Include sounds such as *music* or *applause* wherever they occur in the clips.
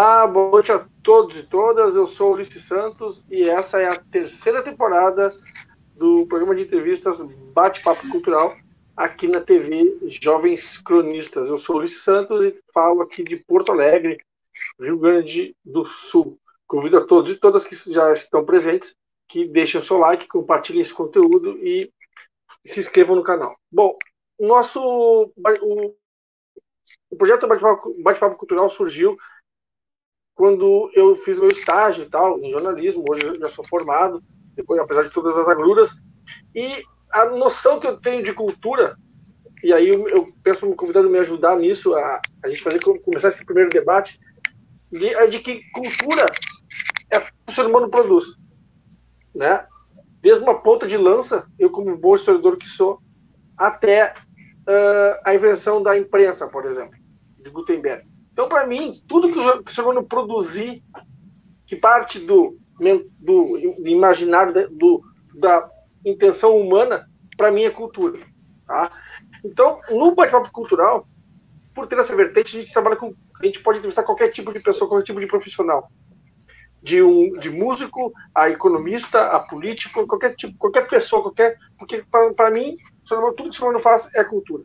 Olá, boa noite a todos e todas. Eu sou Ulisses Santos e essa é a terceira temporada do programa de entrevistas Bate-Papo Cultural aqui na TV Jovens Cronistas. Eu sou Ulisses Santos e falo aqui de Porto Alegre, Rio Grande do Sul. Convido a todos e todas que já estão presentes que deixem o seu like, compartilhem esse conteúdo e se inscrevam no canal. Bom, o nosso o, o projeto Bate-Papo Bate Cultural surgiu quando eu fiz meu estágio e tal, em jornalismo, hoje eu já sou formado, depois, apesar de todas as agruras, e a noção que eu tenho de cultura, e aí eu, peço para o convidado me ajudar nisso, a, a gente fazer começar esse primeiro debate, de, é de que cultura é o ser humano produz, né? Desde uma ponta de lança, eu como bom historiador que sou, até uh, a invenção da imprensa, por exemplo, de Gutenberg. Então, para mim, tudo que o humano produzir, que parte do, do, imaginário, do, da intenção humana, para mim é cultura. Tá? Então, no bate-papo cultural, por ter essa vertente, a gente trabalha com. A gente pode entrevistar qualquer tipo de pessoa, qualquer tipo de profissional. De, um, de músico, a economista, a político, qualquer tipo, qualquer pessoa, qualquer. Porque, para mim, tudo que o humano faz é cultura.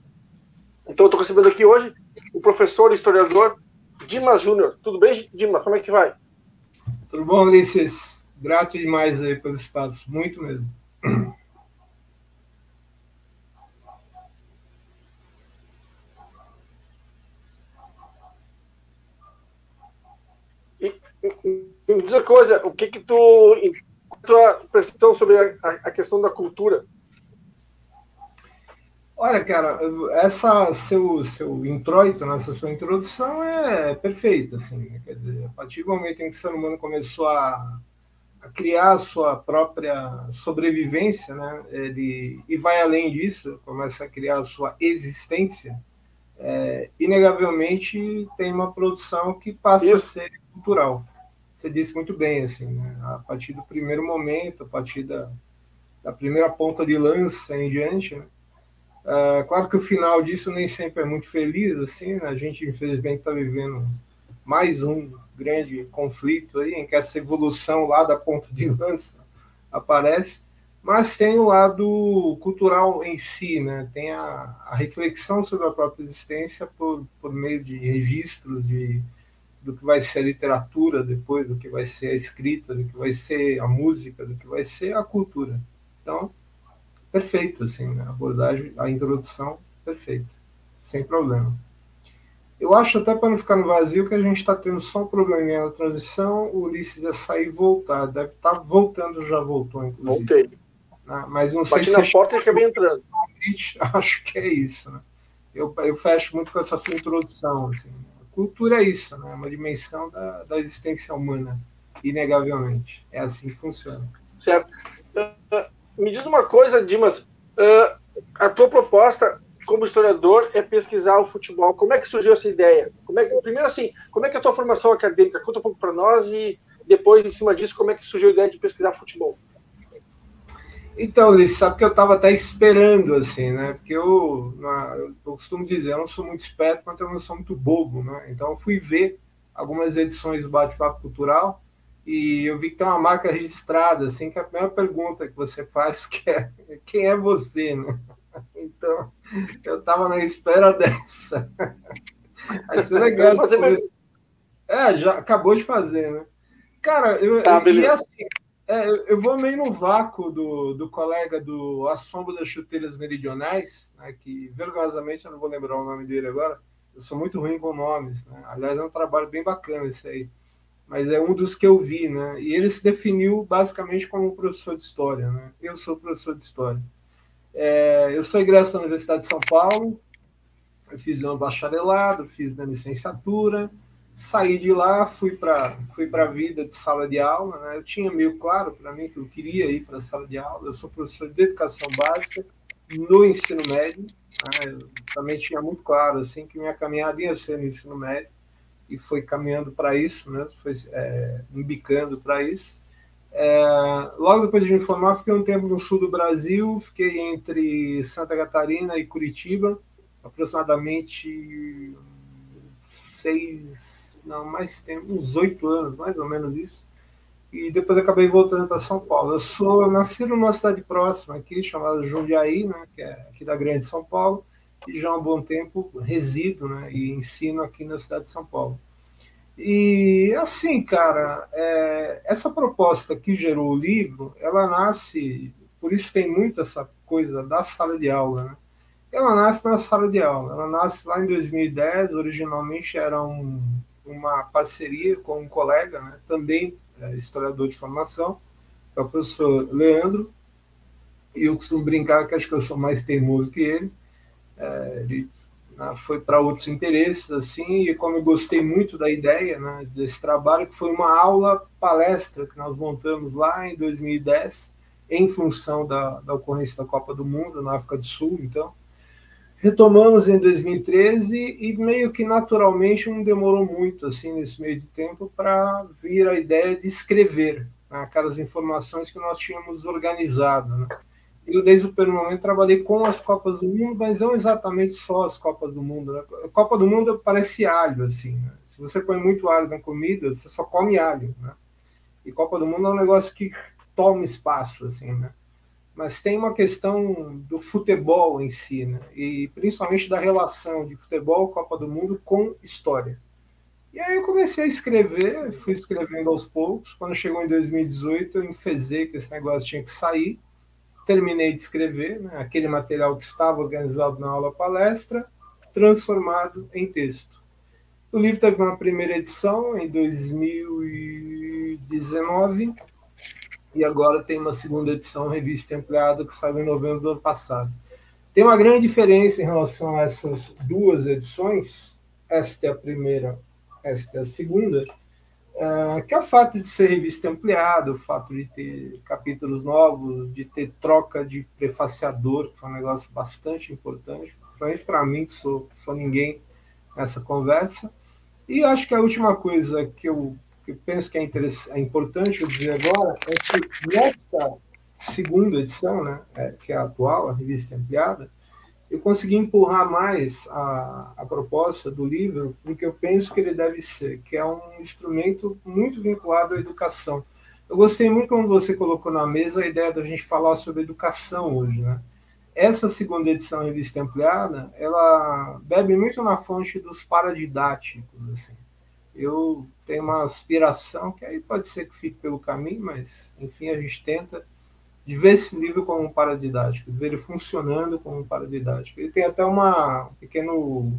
Então, eu estou recebendo aqui hoje o professor historiador Dimas Júnior. Tudo bem, Dimas? Como é que vai? Tudo bom, Ulisses? Grato demais aí pelo espaço, muito mesmo. E, me diz uma coisa, o que que tu, tua percepção sobre a, a questão da cultura? Olha, cara, essa seu, seu introito, né, essa sua introdução é perfeita, assim, né? quer dizer, a partir do momento em que o ser humano começou a, a criar a sua própria sobrevivência, né, ele, e vai além disso, começa a criar a sua existência, é, inegavelmente tem uma produção que passa Isso. a ser cultural. Você disse muito bem, assim, né, a partir do primeiro momento, a partir da, da primeira ponta de lança em diante, né, Uh, claro que o final disso nem sempre é muito feliz, assim, né? a gente infelizmente está vivendo mais um grande conflito aí, em que essa evolução lá da ponta de lança aparece, mas tem o lado cultural em si, né? tem a, a reflexão sobre a própria existência por, por meio de registros de, do que vai ser a literatura depois, do que vai ser a escrita, do que vai ser a música, do que vai ser a cultura. Então, perfeito, assim, né? a abordagem, a introdução, perfeita, sem problema. Eu acho até para não ficar no vazio que a gente está tendo só um probleminha na transição, o Ulisses ia sair e voltar, deve estar tá voltando, já voltou, inclusive. Voltei. Né? Mas não Bati sei na se porta e acabei entrando. *laughs* Acho que é isso, né? Eu, eu fecho muito com essa sua introdução, assim. A cultura é isso, né? É uma dimensão da, da existência humana, inegavelmente. É assim que funciona. Certo me diz uma coisa, Dimas. Uh, a tua proposta como historiador é pesquisar o futebol. Como é que surgiu essa ideia? Como é que, primeiro, assim, como é que é a tua formação acadêmica? Conta um pouco para nós e depois, em cima disso, como é que surgiu a ideia de pesquisar futebol? Então, Liz, sabe que eu estava até esperando, assim, né? Porque eu, eu, costumo dizer, eu não sou muito esperto, mas eu não sou muito bobo, né? Então, eu fui ver algumas edições do Bate-Papo Cultural e eu vi que tem uma marca registrada, assim, que a primeira pergunta que você faz *laughs* que é quem é você, né? Então, eu estava na espera *laughs* dessa. Vai ser legal. Fazer é, já acabou de fazer, né? Cara, eu, tá, e assim, é, eu vou meio no vácuo do, do colega do A Sombra das Chuteiras Meridionais, né, que vergonhosamente eu não vou lembrar o nome dele agora. Eu sou muito ruim com nomes, né? Aliás, é um trabalho bem bacana esse aí mas é um dos que eu vi, né? E ele se definiu basicamente como professor de história, né? Eu sou professor de história. É, eu sou egresso da Universidade de São Paulo, eu fiz um bacharelado, fiz minha licenciatura, saí de lá, fui para fui a vida de sala de aula, né? Eu tinha meio claro para mim que eu queria ir para a sala de aula. Eu sou professor de educação básica no ensino médio, né? eu também tinha muito claro assim que minha caminhada ia ser no ensino médio e foi caminhando para isso, né? foi é, embicando para isso. É, logo depois de me formar, fiquei um tempo no sul do Brasil, fiquei entre Santa Catarina e Curitiba, aproximadamente seis, não, mais tempo, uns oito anos, mais ou menos isso. E depois acabei voltando para São Paulo. Eu sou nascido numa cidade próxima aqui, chamada Jundiaí, né, que é aqui da Grande São Paulo, e já há um bom tempo resido né, e ensino aqui na cidade de São Paulo. E assim, cara, é, essa proposta que gerou o livro, ela nasce, por isso tem muito essa coisa da sala de aula, né? Ela nasce na sala de aula, ela nasce lá em 2010, originalmente era um, uma parceria com um colega, né? também é, historiador de formação, é o professor Leandro, e eu costumo brincar que acho que eu sou mais teimoso que ele, é, ele né, foi para outros interesses, assim, e como eu gostei muito da ideia né, desse trabalho, que foi uma aula palestra que nós montamos lá em 2010, em função da, da ocorrência da Copa do Mundo na África do Sul, então. Retomamos em 2013 e meio que naturalmente não demorou muito, assim, nesse meio de tempo, para vir a ideia de escrever né, aquelas informações que nós tínhamos organizado, né? Eu desde o primeiro momento trabalhei com as Copas do Mundo, mas não exatamente só as Copas do Mundo. Né? A Copa do Mundo parece alho, assim. Né? Se você põe muito alho na comida, você só come alho, né? E Copa do Mundo é um negócio que toma espaço, assim, né? Mas tem uma questão do futebol em si, né? E principalmente da relação de futebol, Copa do Mundo, com história. E aí eu comecei a escrever, fui escrevendo aos poucos. Quando chegou em 2018, eu enfezei que esse negócio tinha que sair terminei de escrever né, aquele material que estava organizado na aula palestra, transformado em texto. O livro teve uma primeira edição em 2019 e agora tem uma segunda edição, revista ampliada, que saiu em novembro do ano passado. Tem uma grande diferença em relação a essas duas edições, esta é a primeira, esta é a segunda, Uh, que é o fato de ser revista ampliada, o fato de ter capítulos novos, de ter troca de prefaciador, que foi um negócio bastante importante, principalmente para mim, que sou, sou ninguém nessa conversa. E acho que a última coisa que eu, que eu penso que é, é importante eu dizer agora é que nesta segunda edição, né, é, que é a atual, a revista ampliada, eu consegui empurrar mais a, a proposta do livro do que eu penso que ele deve ser, que é um instrumento muito vinculado à educação. Eu gostei muito quando você colocou na mesa a ideia da gente falar sobre educação hoje, né? Essa segunda edição revista ampliada, ela bebe muito na fonte dos paradidáticos, assim. Eu tenho uma aspiração que aí pode ser que fique pelo caminho, mas enfim a gente tenta de ver esse livro como um paradidático, de ver ele funcionando como um paradidático. Ele tem até uma um pequeno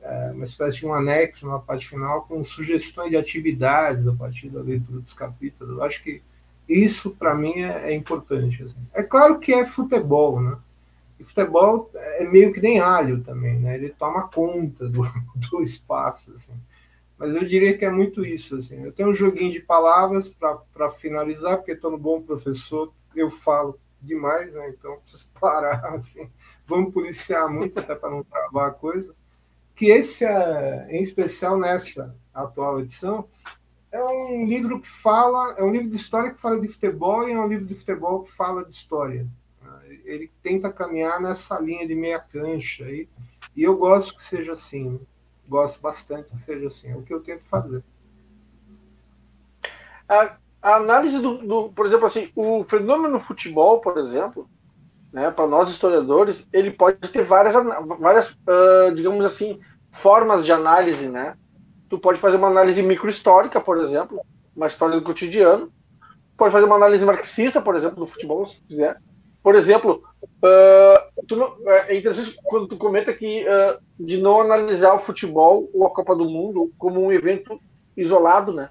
é, uma espécie de um anexo na parte final com sugestões de atividades a partir da leitura dos capítulos. Eu acho que isso para mim é, é importante. Assim. É claro que é futebol, né? E futebol é meio que nem alho também, né? Ele toma conta do, *laughs* do espaço, assim. Mas eu diria que é muito isso, assim. Eu tenho um joguinho de palavras para finalizar, porque estou no bom professor, eu falo demais, né? Então *laughs* preciso parar, assim. Vamos policiar muito até para não travar a coisa. Que esse, é, em especial nessa atual edição, é um livro que fala, é um livro de história que fala de futebol e é um livro de futebol que fala de história. Ele tenta caminhar nessa linha de meia cancha aí, e eu gosto que seja assim. Gosto bastante que seja assim. É o que eu tento fazer. Ah, a análise do, do, por exemplo, assim, o fenômeno futebol, por exemplo, né, para nós historiadores, ele pode ter várias, várias uh, digamos assim, formas de análise, né? Tu pode fazer uma análise microhistórica, por exemplo, uma história do cotidiano. Pode fazer uma análise marxista, por exemplo, do futebol, se quiser. Por exemplo, uh, não, é interessante quando tu comenta que uh, de não analisar o futebol ou a Copa do Mundo como um evento isolado, né?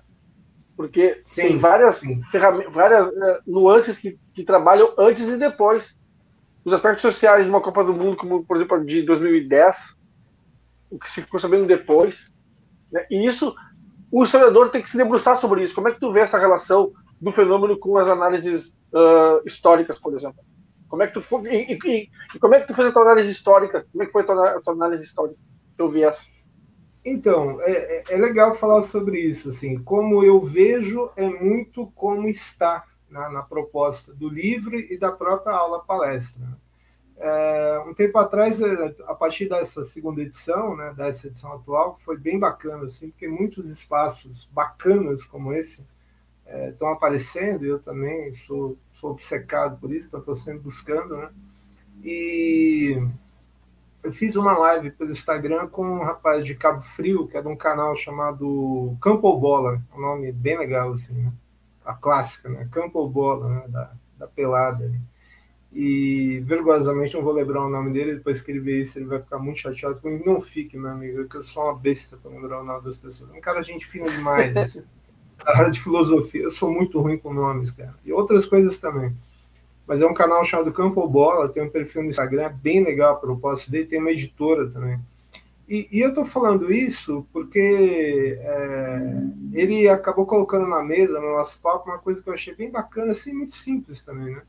Porque sim, tem várias, várias uh, nuances que, que trabalham antes e depois. Os aspectos sociais de uma Copa do Mundo, como por exemplo a de 2010, o que se ficou sabendo depois. Né? E isso, o historiador tem que se debruçar sobre isso. Como é que tu vê essa relação do fenômeno com as análises uh, históricas, por exemplo? Como é que tu e, e, e, como é que tu fez a tua análise histórica? Como é que foi a tua, a tua análise histórica? Eu vi essa. Então, é, é, é legal falar sobre isso. Assim, como eu vejo, é muito como está na, na proposta do livro e da própria aula palestra. É, um tempo atrás, é, a partir dessa segunda edição, né, dessa edição atual, foi bem bacana, assim, porque muitos espaços bacanas como esse estão é, aparecendo, eu também sou, sou obcecado por isso, estou sempre buscando, né? E eu fiz uma live pelo Instagram com um rapaz de Cabo Frio, que é de um canal chamado Campo Bola, um nome bem legal, assim, né? A clássica, né? Campo Bola, né? Da, da pelada. Né? E vergonhosamente não vou lembrar o nome dele, depois que ele ver isso, ele vai ficar muito chateado comigo. Não fique, meu amigo, que eu sou uma besta para lembrar o nome das pessoas. Um cara, gente fina demais, *laughs* assim. da área de filosofia. Eu sou muito ruim com nomes, cara. E outras coisas também mas é um canal chamado Campo Bola, tem um perfil no Instagram bem legal a propósito dele, tem uma editora também. E, e eu estou falando isso porque é, ele acabou colocando na mesa, no nosso palco, uma coisa que eu achei bem bacana, assim, muito simples também, né?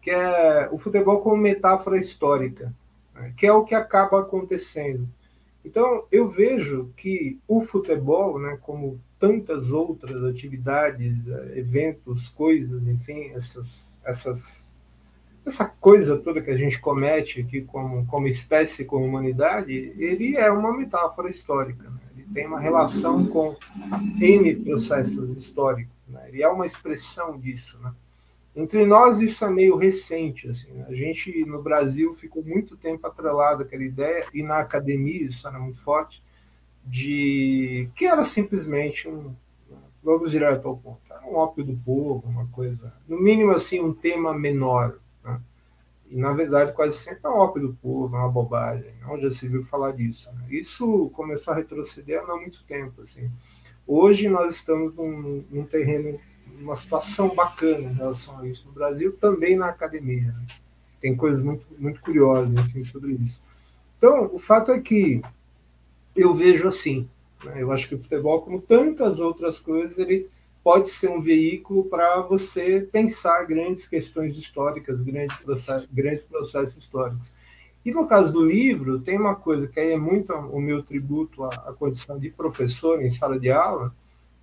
Que é o futebol como metáfora histórica, né? que é o que acaba acontecendo. Então, eu vejo que o futebol, né, como tantas outras atividades, eventos, coisas, enfim, essas, essas essa coisa toda que a gente comete aqui como, como espécie, como humanidade, ele é uma metáfora histórica. Né? Ele tem uma relação com N processos históricos. Né? Ele é uma expressão disso. Né? Entre nós, isso é meio recente. Assim, né? A gente, no Brasil, ficou muito tempo atrelado àquela ideia, e na academia isso era muito forte, de que era simplesmente um. Vamos direto ao ponto. Era um ópio do povo, uma coisa. No mínimo, assim, um tema menor e, na verdade, quase sempre é ópio do povo, é uma bobagem. Onde já se viu falar disso? Né? Isso começou a retroceder há muito tempo. Assim. Hoje nós estamos num, num terreno, numa situação bacana em relação a isso no Brasil, também na academia. Né? Tem coisas muito, muito curiosas enfim, sobre isso. Então, o fato é que eu vejo assim. Né? Eu acho que o futebol, como tantas outras coisas, ele pode ser um veículo para você pensar grandes questões históricas, grandes processos, grandes processos históricos. E no caso do livro, tem uma coisa que aí é muito o meu tributo à, à condição de professor em sala de aula,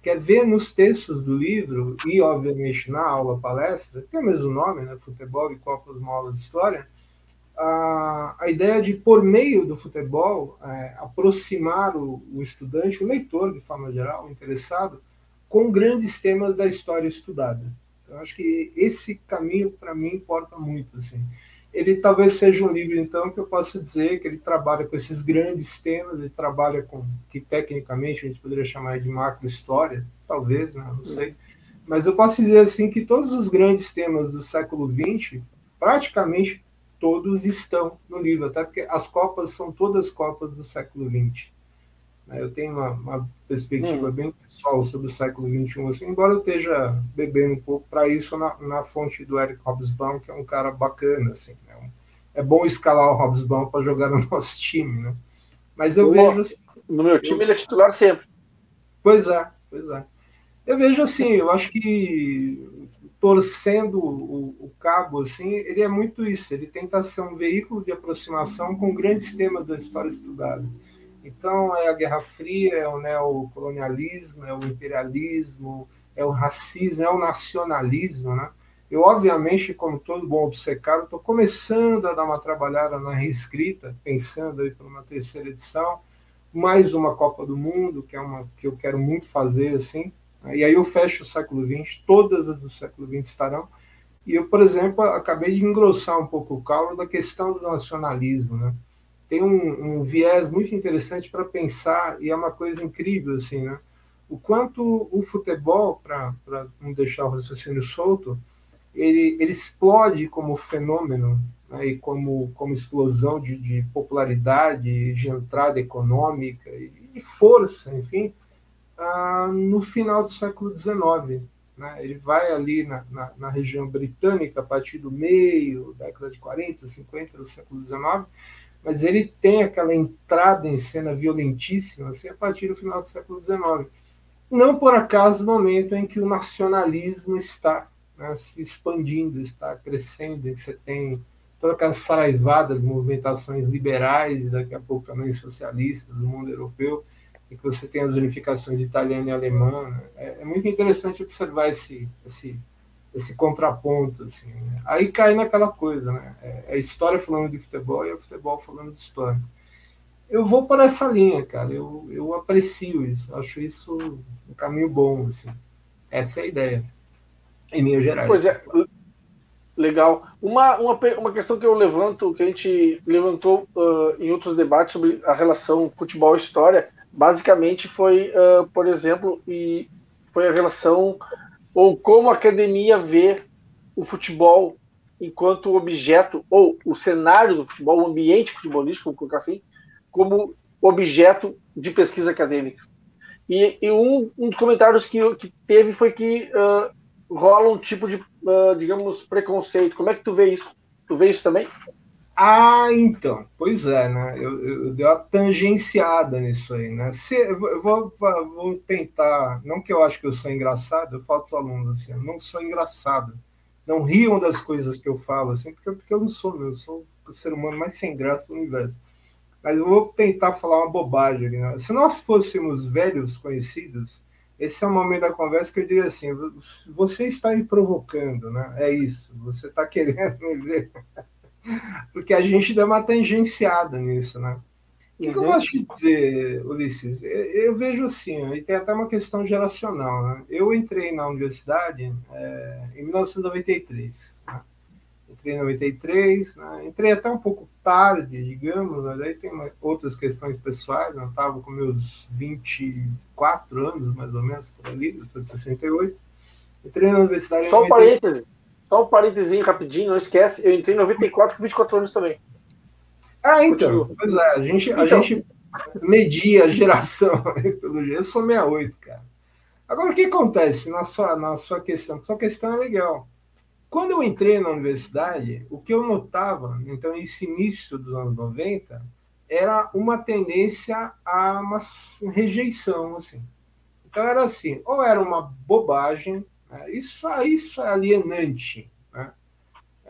que é ver nos textos do livro, e obviamente na aula palestra, é o mesmo nome, né, futebol e Copa uma aula de história, a, a ideia de, por meio do futebol, é, aproximar o, o estudante, o leitor de forma geral, o interessado, com grandes temas da história estudada. Eu acho que esse caminho, para mim, importa muito. Assim. Ele talvez seja um livro, então, que eu possa dizer que ele trabalha com esses grandes temas, ele trabalha com, que tecnicamente a gente poderia chamar de macro-história, talvez, né? não sei. Mas eu posso dizer, assim, que todos os grandes temas do século XX, praticamente todos estão no livro, até porque as Copas são todas Copas do século XX. Eu tenho uma, uma perspectiva hum. bem pessoal sobre o século XXI, assim, embora eu esteja bebendo um pouco para isso na, na, fonte do Eric Hobsbawm, que é um cara bacana. Assim, né? É bom escalar o Hobsbawm para jogar no *laughs* nosso time. Né? Mas eu vejo. Assim, no meu time eu, ele é titular sempre. Pois é, pois é. Eu vejo assim, eu acho que torcendo o, o, cabo, assim, ele é muito isso. Ele tenta ser um veículo de aproximação com grandes temas da história estudada. Então, é a Guerra Fria, é o neocolonialismo, é o imperialismo, é o racismo, é o nacionalismo, né? Eu, obviamente, como todo bom obcecado, estou começando a dar uma trabalhada na reescrita, pensando aí por uma terceira edição, mais uma Copa do Mundo, que é uma que eu quero muito fazer, assim. E aí eu fecho o século XX, todas as do século XX estarão. E eu, por exemplo, acabei de engrossar um pouco o caldo da questão do nacionalismo, né? Tem um, um viés muito interessante para pensar, e é uma coisa incrível, assim, né? O quanto o futebol, para não deixar o raciocínio solto, ele, ele explode como fenômeno né, e como, como explosão de, de popularidade, de entrada econômica e de força, enfim, ah, no final do século XIX. Né? Ele vai ali na, na, na, região britânica a partir do meio, década de 40, 50 do século XIX, mas ele tem aquela entrada em cena violentíssima assim, a partir do final do século XIX. Não por acaso no momento em que o nacionalismo está né, se expandindo, está crescendo, que você tem toda aquela saraivada de movimentações liberais e daqui a pouco também socialistas do mundo europeu, e que você tem as unificações italiana e alemã. Né. É, é muito interessante observar esse, esse esse contraponto, assim. Né? Aí cai naquela coisa, né? É, é a história falando de futebol e é o futebol falando de história. Eu vou por essa linha, cara. Eu, eu aprecio isso. Acho isso um caminho bom, assim. Essa é a ideia, em linhas gerais. Pois é, legal. Uma, uma, uma questão que eu levanto, que a gente levantou uh, em outros debates sobre a relação futebol-história, basicamente foi, uh, por exemplo, e foi a relação ou como a academia vê o futebol enquanto objeto, ou o cenário do futebol, o ambiente futebolístico, vamos colocar assim, como objeto de pesquisa acadêmica. E, e um, um, dos comentários que, que teve foi que uh, rola um tipo de, uh, digamos, preconceito. Como é que tu vê isso? Tu vê isso também? Ah, então, pois é, né? Eu, eu, eu dei uma tangenciada nisso aí, né? Se, eu vou, vou tentar, não que eu acho que eu sou engraçado, eu falo para os alunos assim, eu não sou engraçado. Não riam das coisas que eu falo, assim, porque, porque eu não sou, eu sou o ser humano mais sem graça do universo. Mas eu vou tentar falar uma bobagem. Né? Se nós fôssemos velhos conhecidos, esse é o momento da conversa que eu diria assim: você está me provocando, né? É isso, você está querendo *laughs* me ver porque a gente dá uma tangenciada nisso, né? O que, que, eu gosto de dizer, Ulisses? Eu, vejo assim, e tem até uma questão geracional. Né? Eu entrei na universidade é, em 1993. Né? Entrei em 93, né? entrei até um pouco tarde, digamos, mas aí tem uma, outras questões pessoais. Né? Eu estava com meus 24 anos, mais ou menos, por ali, estou de 68. Entrei na universidade. Só um parêntese. Só um parênteses rapidinho, não esquece. Eu entrei em 94 com 24 anos também. Ah, então. Continua. Pois é, a gente, a então. gente media a geração *laughs* pelo jeito. Eu sou 68, cara. Agora, o que acontece na sua, na sua questão? Sua questão é legal. Quando eu entrei na universidade, o que eu notava, então, esse início dos anos 90, era uma tendência a uma rejeição, assim. Então, era assim, ou era uma bobagem? Isso, isso é alienante. Né?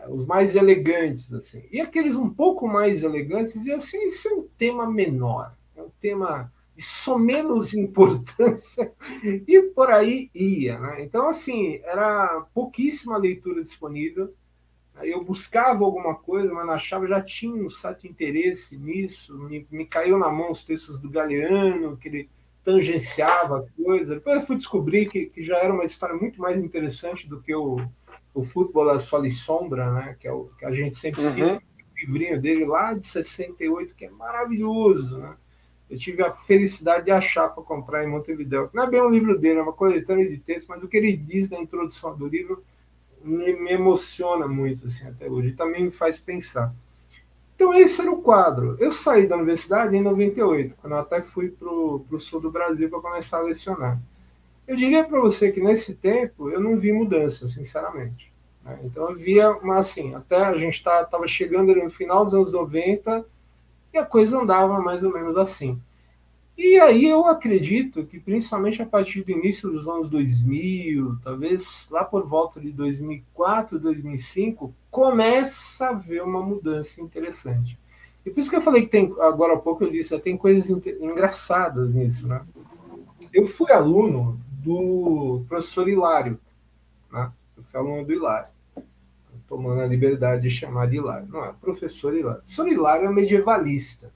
Os mais elegantes, assim. E aqueles um pouco mais elegantes diziam assim: isso é um tema menor, é um tema de só menos *laughs* importância, e por aí ia. Né? Então, assim, era pouquíssima leitura disponível. Eu buscava alguma coisa, mas não achava, já tinha um certo interesse nisso. Me, me caiu na mão os textos do Galeano, que ele tangenciava a coisa. Depois eu fui descobrir que, que já era uma história muito mais interessante do que o, o Futebol a Sol e Sombra, né? que, é o, que a gente sempre uhum. cita, o livrinho dele lá de 68, que é maravilhoso. Né? Eu tive a felicidade de achar para comprar em Montevideo. Não é bem um livro dele, é uma coletânea de textos, mas o que ele diz na introdução do livro me, me emociona muito assim, até hoje e também me faz pensar. Então, esse era o quadro. Eu saí da universidade em 98, quando eu até fui para o sul do Brasil para começar a lecionar. Eu diria para você que nesse tempo eu não vi mudança, sinceramente. Né? Então, eu via, assim, até a gente estava tá, chegando no final dos anos 90 e a coisa andava mais ou menos assim. E aí eu acredito que, principalmente a partir do início dos anos 2000, talvez lá por volta de 2004, 2005, começa a haver uma mudança interessante. E por isso que eu falei que tem, agora há pouco eu disse, tem coisas engraçadas nisso, né? Eu fui aluno do professor Hilário, né? Eu fui aluno do Hilário, tomando a liberdade de chamar de Hilário. Não, é professor Hilário. O professor Hilário é medievalista.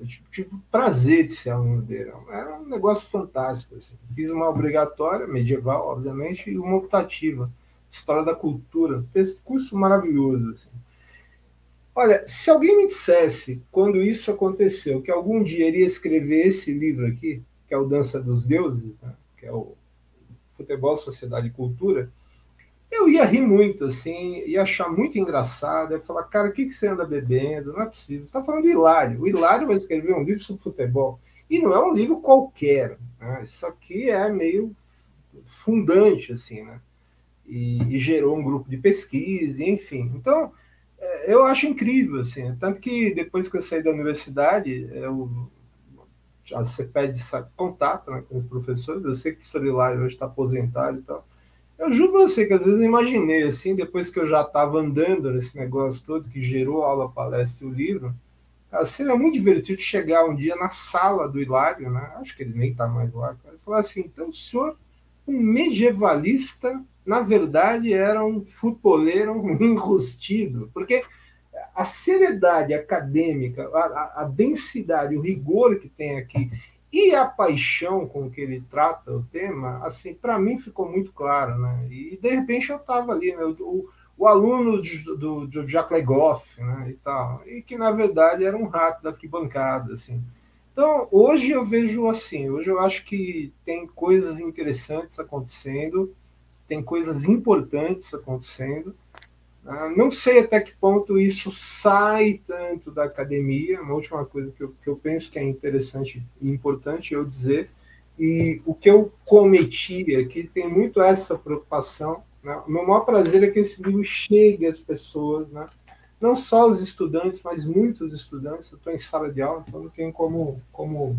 Eu tive o prazer de ser aluno dele. Era um negócio fantástico. Assim. Fiz uma obrigatória, medieval, obviamente, e uma optativa, História da Cultura. Esse curso maravilhoso. Assim. Olha, se alguém me dissesse, quando isso aconteceu, que algum dia iria escrever esse livro aqui, que é o Dança dos Deuses, né? que é o Futebol, Sociedade e Cultura, eu ia rir muito, assim, ia achar muito engraçado, ia falar, cara, o que, que você anda bebendo? Não é possível. Você está falando de Hilário. O Hilário vai escrever um livro sobre futebol. E não é um livro qualquer. Né? Isso aqui é meio fundante, assim, né? E, e, gerou um grupo de pesquisa, enfim. Então, é, eu acho incrível, assim. Tanto que depois que eu saí da universidade, eu, você pede contato né, com os professores. Eu sei que o professor Hilário hoje está aposentado e tal. Eu juro pra você que às vezes eu imaginei, assim, depois que eu já estava andando nesse negócio todo que gerou a aula, palestra e o livro, cara, seria muito divertido chegar um dia na sala do Hilário, né? Acho que ele nem está mais lá, cara, e falar assim: então o senhor, um medievalista na verdade, era um futebolero *laughs* enrustido, porque a seriedade acadêmica, a, a, densidade, o rigor que tem aqui e a paixão com que ele trata o tema, assim, para mim ficou muito claro, né? E de repente eu estava ali, né? O, o aluno do, do, do Jacques Legoff, né? E tal, e que na verdade era um rato da arquibancada, assim. Então, hoje eu vejo assim, hoje eu acho que tem coisas interessantes acontecendo, tem coisas importantes acontecendo. Ah, não sei até que ponto isso sai tanto da academia, uma última coisa que eu, que eu penso que é interessante e importante eu dizer, e o que eu cometi aqui tem muito essa preocupação. Né? O meu maior prazer é que esse livro chegue às pessoas, né? não só os estudantes, mas muitos estudantes. Eu estou em sala de aula, então não tenho como, como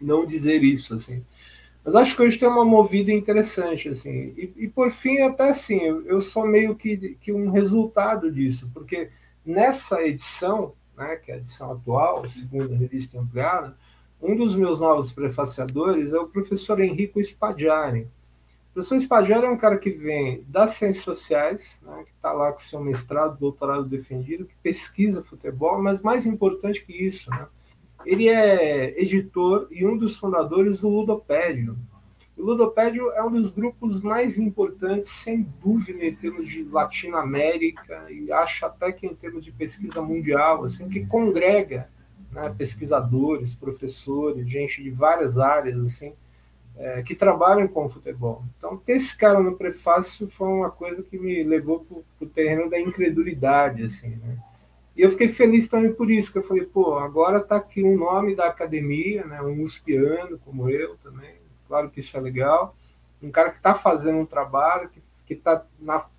não dizer isso. assim. Mas acho que hoje tem uma movida interessante. assim. E, e por fim, até assim, eu, eu, sou meio que, que um resultado disso, porque nessa edição, né, que é a edição atual, segunda revista ampliada, um dos meus novos prefaciadores é o professor Henrico Spadiari o professor Spaggiari é um cara que vem das ciências sociais, né, que está lá com seu mestrado, doutorado defendido, que pesquisa futebol, mas mais importante que isso, né, ele é editor e um dos fundadores do Ludopédio. O Ludopédio é um dos grupos mais importantes, sem dúvida, em termos de Latinoamérica e acho até que em termos de pesquisa mundial, assim, que congrega né, pesquisadores, professores, gente de várias áreas, assim, é, que trabalham com futebol. Então, ter esse cara no prefácio foi uma coisa que me levou para o terreno da incredulidade, assim, né? E eu fiquei feliz também por isso, que eu falei, pô, agora está aqui um nome da academia, né, um uspiano como eu também, claro que isso é legal, um cara que está fazendo um trabalho, que está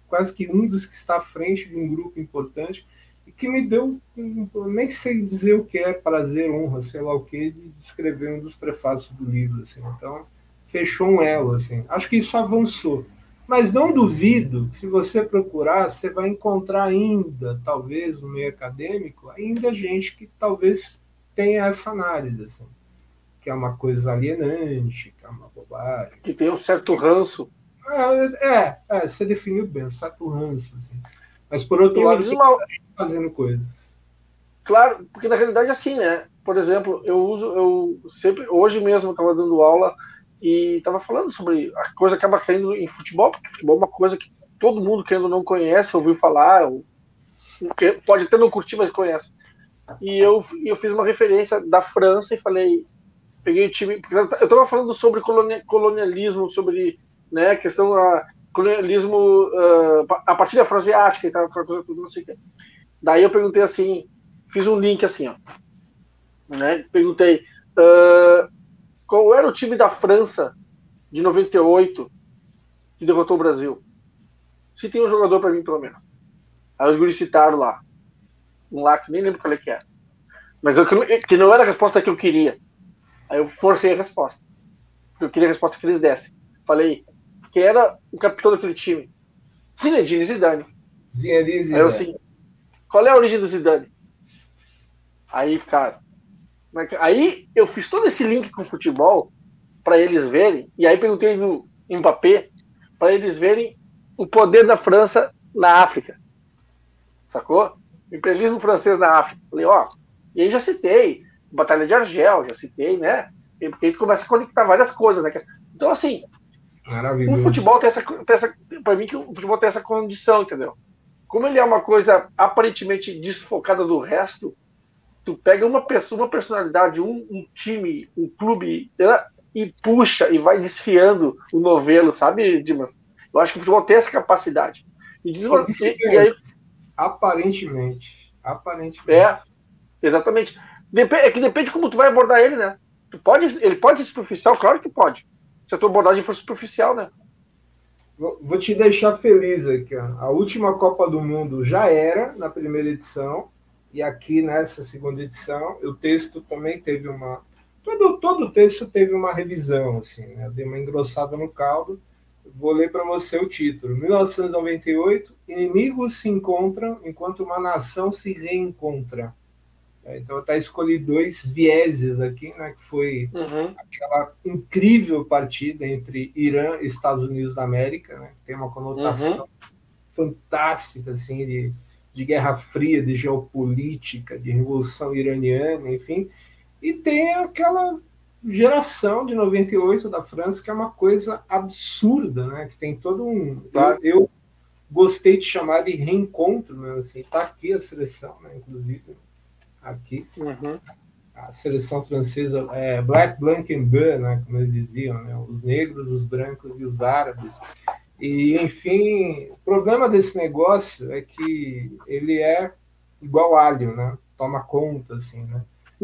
quase que um dos que está à frente de um grupo importante, e que me deu, nem sei dizer o que é prazer, honra, sei lá o que, de escrever um dos prefácios do livro, assim, então fechou um elo, assim. Acho que isso avançou. Mas não duvido que se você procurar, você vai encontrar ainda, talvez no meio acadêmico, ainda gente que talvez tenha essa análise, assim, que é uma coisa alienante, que é uma bobagem. Que tem um certo ranço. É, é, é você definiu bem, um certo ranço, assim. Mas por outro lado, uma... fazendo coisas. Claro, porque na realidade assim, né? Por exemplo, eu uso, eu sempre, hoje mesmo eu estava dando aula e estava falando sobre a coisa acaba caindo em futebol, porque futebol é uma coisa que todo mundo que ainda não conhece, ouviu falar, ou, pode até não curtir, mas conhece. E eu, eu fiz uma referência da França e falei, peguei o time, porque eu estava falando sobre colonialismo, sobre né, questão a colonialismo uh, a partir da Asiática e tal, aquela coisa tudo, não sei o que. Daí eu perguntei assim, fiz um link assim, ó, né, perguntei, uh, qual era o time da França de 98 que derrotou o Brasil? Se tem um jogador para mim, pelo menos. Aí os guris citaram lá. Um lá que nem lembro qual é que era. Mas eu, que não era a resposta que eu queria. Aí eu forcei a resposta. Eu queria a resposta que eles dessem. Falei, que era o capitão daquele time? Zinedine Zidane. Zinedine Zidane. Aí eu assim, qual é a origem do Zidane? Aí, cara, Aí eu fiz todo esse link com o futebol para eles verem, e aí perguntei do Mbappé para eles verem o poder da França na África. Sacou? O imperialismo francês na África. Falei, ó, e aí já citei Batalha de Argel, já citei, né? Porque aí tu começa a conectar várias coisas, né? Então, assim, o futebol tem essa, tem essa. Pra mim, que o futebol tem essa condição, entendeu? Como ele é uma coisa aparentemente desfocada do resto, tu pega uma pessoa, uma personalidade, um, um time, um clube e puxa e vai desfiando o novelo, sabe, Dimas? Eu acho que o futebol tem essa capacidade. E, diz, e, e aí, aparentemente, aparentemente. É, exatamente. Dep é que depende como tu vai abordar ele, né? Tu pode, ele pode ser superficial, claro que pode. Se a tua abordagem for superficial, né? Vou te deixar feliz aqui. Ó. A última Copa do Mundo já era na primeira edição e aqui nessa segunda edição, o texto também teve uma. Todo, todo o texto teve uma revisão, assim, né? Eu dei uma engrossada no caldo. Vou ler para você o título. 1998, inimigos se encontram enquanto uma nação se reencontra. É, então, eu até escolhi dois vieses aqui, né, que foi uhum. aquela incrível partida entre Irã e Estados Unidos da América, né, que tem uma conotação uhum. fantástica, assim, de, de Guerra Fria, de geopolítica, de Revolução Iraniana, enfim, e tem aquela geração de 98 da França, que é uma coisa absurda, né, que tem todo um... Claro. Eu, eu gostei de chamar de reencontro, né, assim, tá aqui a seleção, né, inclusive, aqui. Uhum. A seleção francesa é Black, Blanc and Bleu, né, como eles diziam, né, os negros, os brancos e os árabes. E, enfim, o problema desse negócio é que ele é igual alho, né? Toma conta, assim, né?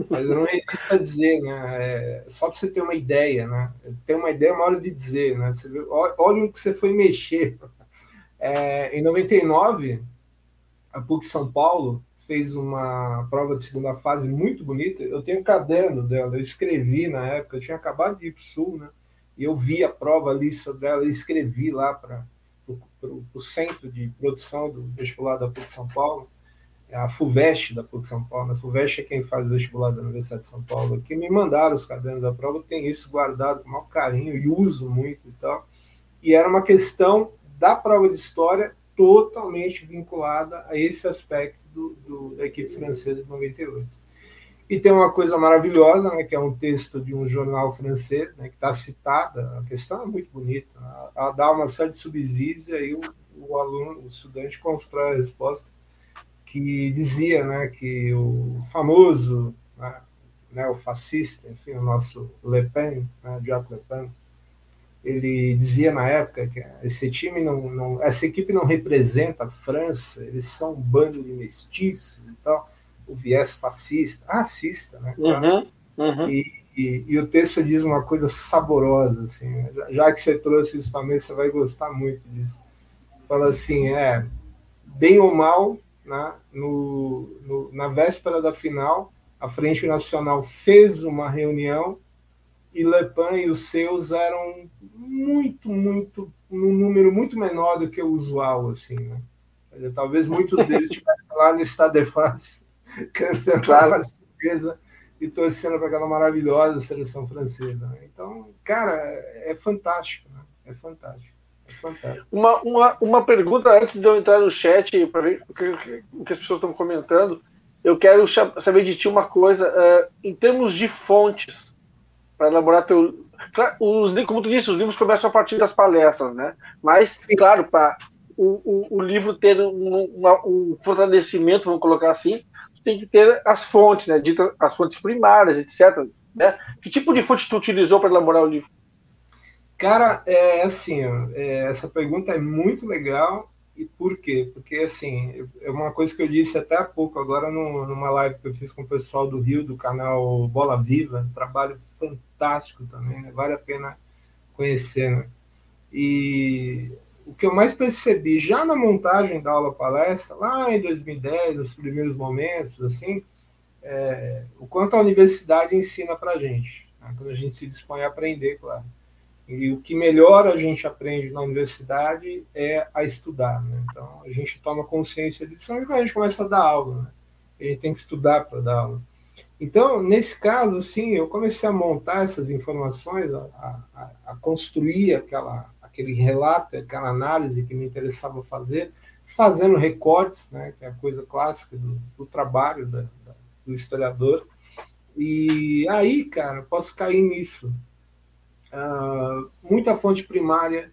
Mas eu não resisto a dizer, né? É, só para você ter uma ideia, né? Ter uma ideia é uma hora de dizer, né? Você vê, olha o que você foi mexer. *laughs* É, em 99, a PUC São Paulo fez uma prova de segunda fase muito bonita. Eu tenho um caderno dela, eu escrevi na época, eu tinha acabado de ir para o Sul, né? E eu vi a prova, a lista dela, e escrevi lá para o centro de produção do vestibular da PUC São Paulo, é a FUVEST da PUC São Paulo. A FUVEST é quem faz o vestibular da Universidade de São Paulo, que me mandaram os cadernos da prova, eu tenho isso guardado com maior carinho e uso muito e tal. E era uma questão da prova de história totalmente vinculada a esse aspecto do, do, da equipe francesa de 98. E tem uma coisa maravilhosa, né, que é um texto de um jornal francês, né, que está citada, a questão é muito bonita, né, ela dá uma série de subsídios e aí o, o aluno, o estudante constrói a resposta, que dizia né, que o famoso, né, né, o fascista, enfim, o nosso Le Pen, né, Jacques Le Pen, ele dizia na época que esse time não, não, essa equipe não representa a França, eles são um bando de mestiços e tal, o viés fascista, racista, né? Uhum, uhum. E, e, e, o texto diz uma coisa saborosa, assim, né? já que você trouxe isso para mim, você vai gostar muito disso. Fala assim, é, bem ou mal, né, no, no, na véspera da final, a Frente Nacional fez uma reunião e Le Pen e os seus eram muito, muito, num número muito menor do que o usual, assim, né? Talvez muitos deles *laughs* estivessem lá no Stade de France, *laughs* cantando claro. a surpresa e torcendo para aquela maravilhosa seleção francesa. Né? Então, cara, é fantástico, né? É fantástico. É fantástico. Uma, uma, uma pergunta antes de eu entrar no chat para ver o que, o que as pessoas estão comentando. Eu quero saber de ti uma coisa. Uh, em termos de fontes, para elaborar teu. Os, como tu disse, os livros começam a partir das palestras, né? Mas, Sim. claro, para o, o, o, livro ter um, uma, um, fortalecimento, vamos colocar assim, tem que ter as fontes, né? Dita, as fontes primárias, etc. Né? Que tipo de fonte tu utilizou para elaborar o livro? Cara, é assim, é, essa pergunta é muito legal e por quê? Porque, assim, é uma coisa que eu disse até há pouco, agora no, numa live que eu fiz com o pessoal do Rio, do canal Bola Viva, um trabalho fantástico também, né? vale a pena conhecer, né? E o que eu mais percebi já na montagem da aula palestra, lá em 2010, nos primeiros momentos, assim, é, o quanto a universidade ensina para a gente, né? quando a gente se dispõe a aprender, claro. E o que melhor a gente aprende na universidade é a estudar. Né? Então, a gente toma consciência disso principalmente quando a gente começa a dar aula. Né? A gente tem que estudar para dar aula. Então, nesse caso, assim, eu comecei a montar essas informações, a, a, a construir aquela, aquele relato, aquela análise que me interessava fazer, fazendo recortes, né, que é a coisa clássica do, do trabalho da, da, do historiador. E aí, cara, posso cair nisso. Uh, muita fonte primária,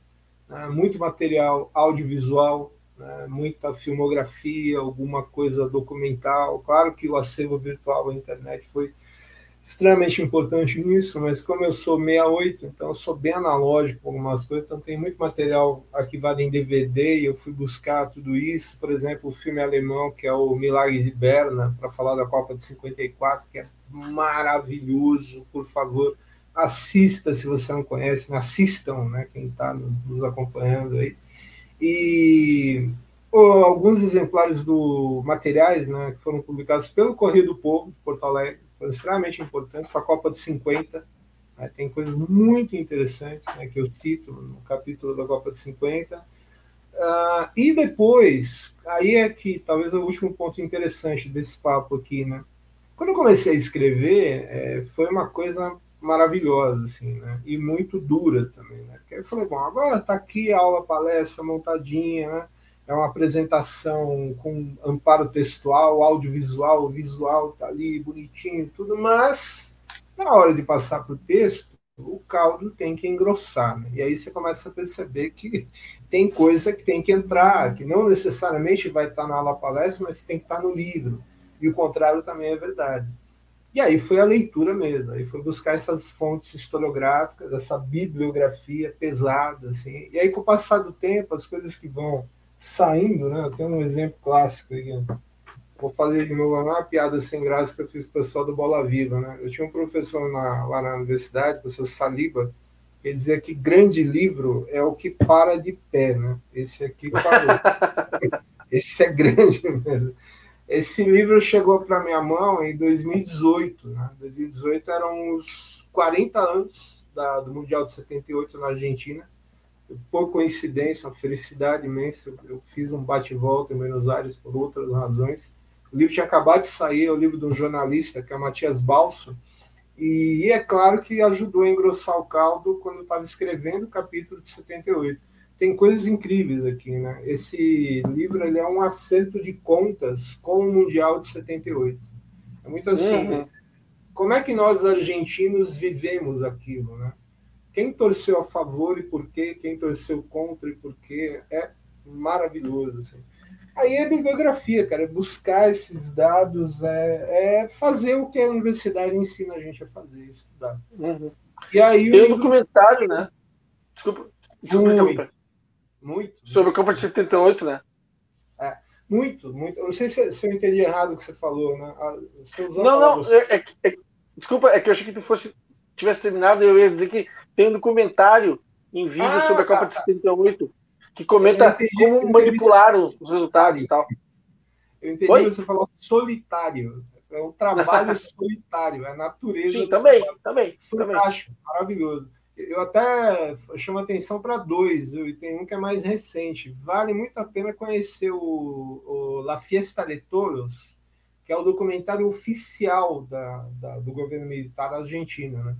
uh, muito material audiovisual, uh, muita filmografia, alguma coisa documental. Claro que o acervo virtual, a internet, foi extremamente importante nisso, mas como eu sou 68, então eu sou bem analógico com algumas coisas, então tem muito material arquivado em DVD e eu fui buscar tudo isso. Por exemplo, o filme alemão, que é o Milagre de Berna, para falar da Copa de 54, que é maravilhoso, por favor assista se você não conhece, assistam, né, quem está nos, nos, acompanhando aí. E alguns exemplares do materiais né, que foram publicados pelo Correio do Povo, Porto Alegre, foram extremamente importantes para a Copa de 50. Né, tem coisas muito interessantes né, que eu cito no capítulo da Copa de 50. Uh, ah, e depois, aí é que talvez o último ponto interessante desse papo aqui, né? Quando eu comecei a escrever, é, foi uma coisa maravilhosa, assim, né? E muito dura também, né? Porque eu falei, bom, agora tá aqui a aula palestra montadinha, né? É uma apresentação com amparo textual, audiovisual, visual tá ali bonitinho, tudo, mas na hora de passar para o texto, o caldo tem que engrossar, né? E aí você começa a perceber que tem coisa que tem que entrar, que não necessariamente vai estar na aula palestra, mas tem que estar no livro. E o contrário também é verdade. E aí foi a leitura mesmo, aí foi buscar essas fontes historiográficas, essa bibliografia pesada, assim. E aí, com o passar do tempo, as coisas que vão saindo, né? Eu tenho um exemplo clássico aí, vou fazer de novo uma piada sem graça que eu fiz com o pessoal do Bola Viva, né? Eu tinha um professor na, lá na universidade, o professor Saliba, que dizia que grande livro é o que para de pé, né? Esse aqui parou. *laughs* Esse é grande mesmo. Esse livro chegou para minha mão em 2018. Né? 2018 eram os 40 anos da, do Mundial de 78 na Argentina. Por coincidência, uma felicidade imensa, eu fiz um bate-volta em Buenos Aires por outras razões. O livro tinha acabado de sair, é o livro de um jornalista, que é o Matias Balso, e, é claro que ajudou a engrossar o caldo quando eu estava escrevendo o capítulo de 78 tem coisas incríveis aqui, né? Esse livro ele é um acerto de contas com o Mundial de 78. É muito assim, uhum. como é que nós argentinos vivemos aquilo, né? Quem torceu a favor e por quê, quem torceu contra e por quê, é maravilhoso, assim. Aí é bibliografia, cara, é buscar esses dados, é, é, fazer o que a universidade ensina a gente a fazer, estudar. Uhum. E aí Tem um documentário, né? Desculpa, desculpa muito. Sobre o campo de 78, né? É, muito, muito. Eu não sei se, se, eu entendi errado o que você falou, né? Você não, não, é, é, é, desculpa, é que eu achei que tu fosse, tivesse terminado e eu ia dizer que tem um documentário em vídeo ah, sobre a Copa tá, de 78 que comenta entendi, como manipularam os resultados e tal. Eu entendi Oi? você falou solitário. É um trabalho *laughs* solitário, é a natureza. Sim, também, também. Fantástico, também. maravilhoso. Eu até chamo atenção para dois, e tem um que é mais recente. Vale muito a pena conhecer o, o La Fiesta de Toros, que é o documentário oficial da, da, do governo militar argentino, né?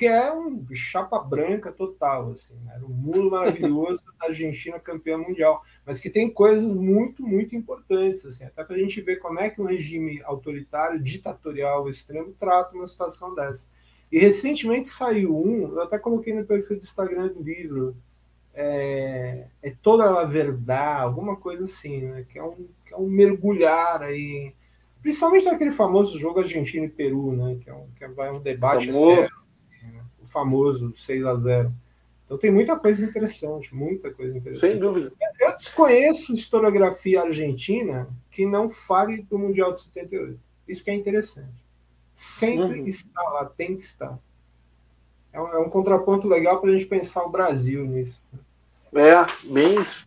Que é um chapa branca total, assim, né? era um mundo maravilhoso *laughs* da Argentina campeã mundial, mas que tem coisas muito, muito importantes, assim, até para a gente ver como é que um regime autoritário, ditatorial, extremo, trata uma situação dessa. E recentemente saiu um, eu até coloquei no perfil do Instagram do livro, é, é toda a verdade, alguma coisa assim, né? Que é um, que é um mergulhar aí, principalmente naquele famoso jogo Argentina e Peru, né? Que é um, que vai um debate até, o famoso 6 a 0 Então tem muita coisa interessante, muita coisa interessante. Sem dúvida. Eu desconheço historiografia argentina que não fale do Mundial de 78. Isso que é interessante sempre uhum. está lá, tem que estar. É um, é um contraponto legal para a gente pensar o Brasil nisso. É, bem isso.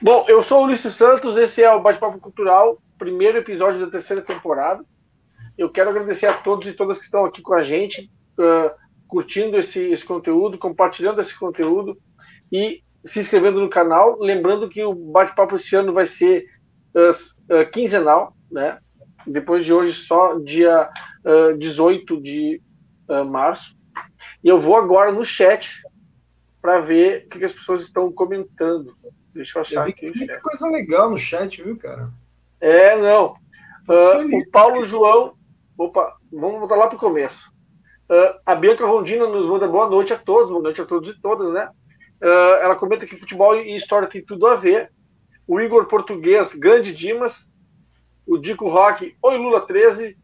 Bom, eu sou o Ulisses Santos, esse é o Bate-Papo Cultural, primeiro episódio da terceira temporada. Eu quero agradecer a todos e todas que estão aqui com a gente, uh, curtindo esse, esse conteúdo, compartilhando esse conteúdo e se inscrevendo no canal. Lembrando que o Bate-Papo esse ano vai ser uh, uh, quinzenal, né? Depois de hoje, só dia uh, 18 de uh, março. E eu vou agora no chat para ver o que, que, as pessoas estão comentando. Deixa eu achar eu aqui. Tem muita coisa legal no chat, viu, cara? É, não. O Paulo João. Opa, vamos voltar lá para o começo. Uh, a Bianca Rondina nos manda boa noite a todos, boa noite a todos e todas, né? Uh, ela comenta que futebol e história tem tudo a ver. O Igor Português, grande Dimas. O Dico Rock, oi Lula 13.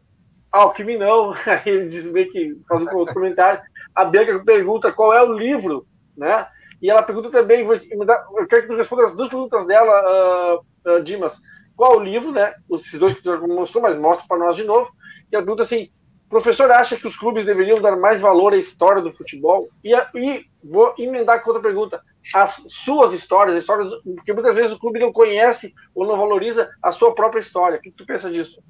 Alckmin não, *laughs* aí ele diz meio que faz um outro comentário. A Bianca pergunta qual é o livro, né? E ela pergunta também, eu quero que tu responda as duas perguntas dela, uh, Dimas. Qual o livro, né? Esses dois que tu já mostrou, mas mostra para nós de novo. E ela pergunta assim: professor acha que os clubes deveriam dar mais valor à história do futebol? E, e vou emendar com outra pergunta: as suas histórias, histórias, porque muitas vezes o clube não conhece ou não valoriza a sua própria história. O que tu pensa disso?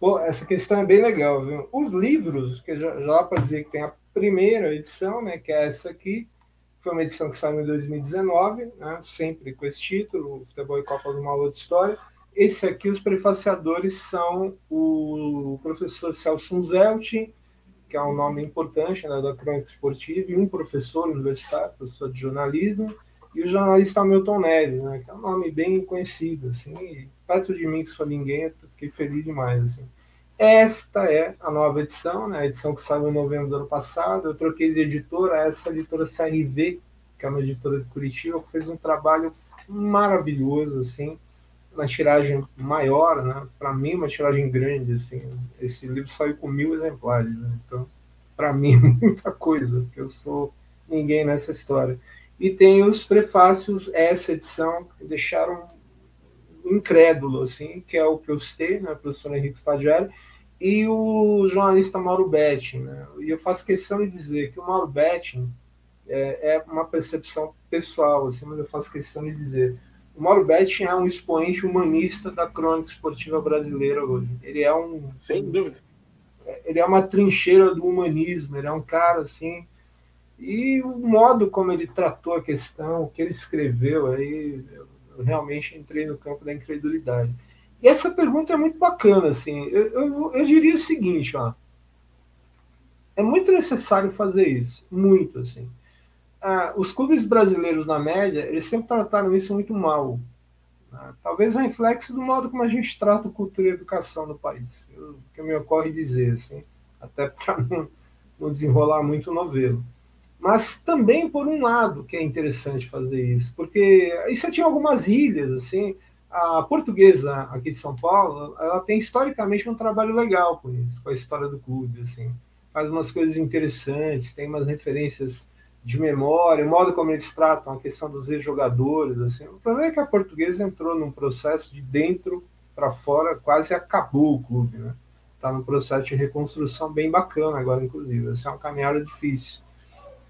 Pô, essa questão é bem legal, viu? Os livros, que já, já para dizer que tem a primeira edição, né, que é essa aqui, foi uma edição que saiu em 2019, né, sempre com esse título, Futebol e Copa do Uma Outra História. Esse aqui, os prefaciadores são o professor Celso Zelt, que é um nome importante né, da crônica esportiva, e um professor universitário, professor de jornalismo, e o jornalista Milton Neves, né, que é um nome bem conhecido, assim, perto de mim, que sou ninguém, fiquei feliz demais, assim. Esta é a nova edição, né, a edição que saiu em novembro do ano passado, eu troquei de editora, essa editora CRV, que é uma editora de Curitiba, que fez um trabalho maravilhoso, assim, uma tiragem maior, né? Para mim, uma tiragem grande, assim. Esse livro saiu com mil exemplares, né? Então, para mim, *laughs* muita coisa, porque eu sou ninguém nessa história. E tem os prefácios, essa edição, que deixaram incrédulo, assim, que é o que eu citei, né? O professor Henrique Spaggiari, e o jornalista Mauro Betting, né? E eu faço questão de dizer que o Mauro Betting é, é uma percepção pessoal, assim, mas eu faço questão de dizer o Mauro Betting é um expoente humanista da crônica esportiva brasileira hoje. Ele é um. Sem dúvida. Ele é uma trincheira do humanismo, ele é um cara assim. E o modo como ele tratou a questão, o que ele escreveu, aí eu realmente entrei no campo da incredulidade. E essa pergunta é muito bacana, assim. Eu, eu, eu diria o seguinte, ó. É muito necessário fazer isso, muito, assim ah, os clubes brasileiros, na média, eles sempre trataram isso muito mal. Né? Talvez reflexo do modo como a gente trata cultura e educação no país, o que me ocorre dizer, assim, até *laughs* para não, não, desenrolar muito o novelo. Mas também, por um lado, que é interessante fazer isso, porque você tinha algumas ilhas, assim, a portuguesa aqui de São Paulo, ela tem historicamente um trabalho legal com isso, com a história do clube, assim, faz umas coisas interessantes, tem umas referências de memória, o modo como eles tratam a questão dos ex-jogadores. Assim. O problema é que a portuguesa entrou num processo de dentro para fora, quase acabou o clube. Né? Está num processo de reconstrução bem bacana agora, inclusive. Essa é uma caminhada difícil.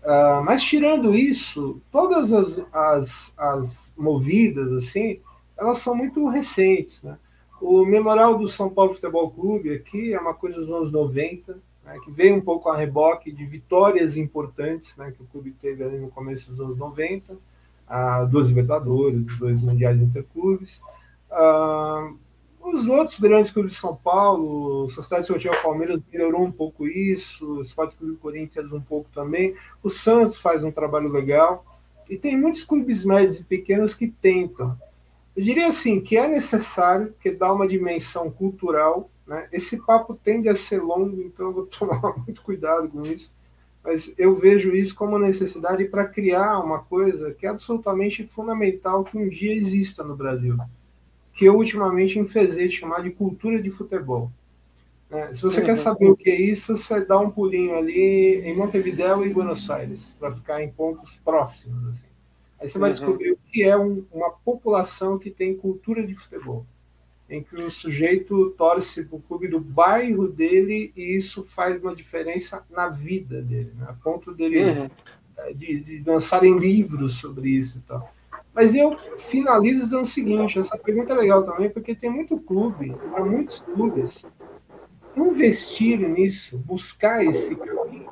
Uh, mas tirando isso, todas as, as, as movidas, assim, elas são muito recentes. Né? O Memorial do São Paulo Futebol Clube aqui é uma coisa dos anos 90, né, que veio um pouco a reboque de vitórias importantes né, que o clube teve no começo dos anos 90, ah, dois Libertadores, dois Mundiais Interclubes. Ah, os outros grandes clubes de São Paulo, Sociedade Esportiva Palmeiras melhorou um pouco isso, o Sport Clube Corinthians um pouco também, o Santos faz um trabalho legal, e tem muitos clubes médios e pequenos que tentam. Eu diria assim, que é necessário que dá uma dimensão cultural né? Esse papo tende a ser longo, então eu vou *laughs* tomar muito cuidado com isso. Mas eu vejo isso como uma necessidade para criar uma coisa que é absolutamente fundamental que um dia exista no Brasil, que eu ultimamente enfezei de chamar de cultura de futebol. É, se você uhum. quer saber o que é isso, você dá um pulinho ali em Montevideo e Buenos Aires, para ficar em pontos próximos. Assim. Aí você vai uhum. descobrir o que é um, uma população que tem cultura de futebol em que o sujeito torce para o clube do bairro dele e isso faz uma diferença na vida dele, né? a ponto dele uhum. Eh, de, de lançarem livros sobre isso e tal. Mas eu finalizo dizendo o seguinte: essa pergunta é legal também, porque tem muito clube, há muitos clubes, investir nisso, buscar esse caminho,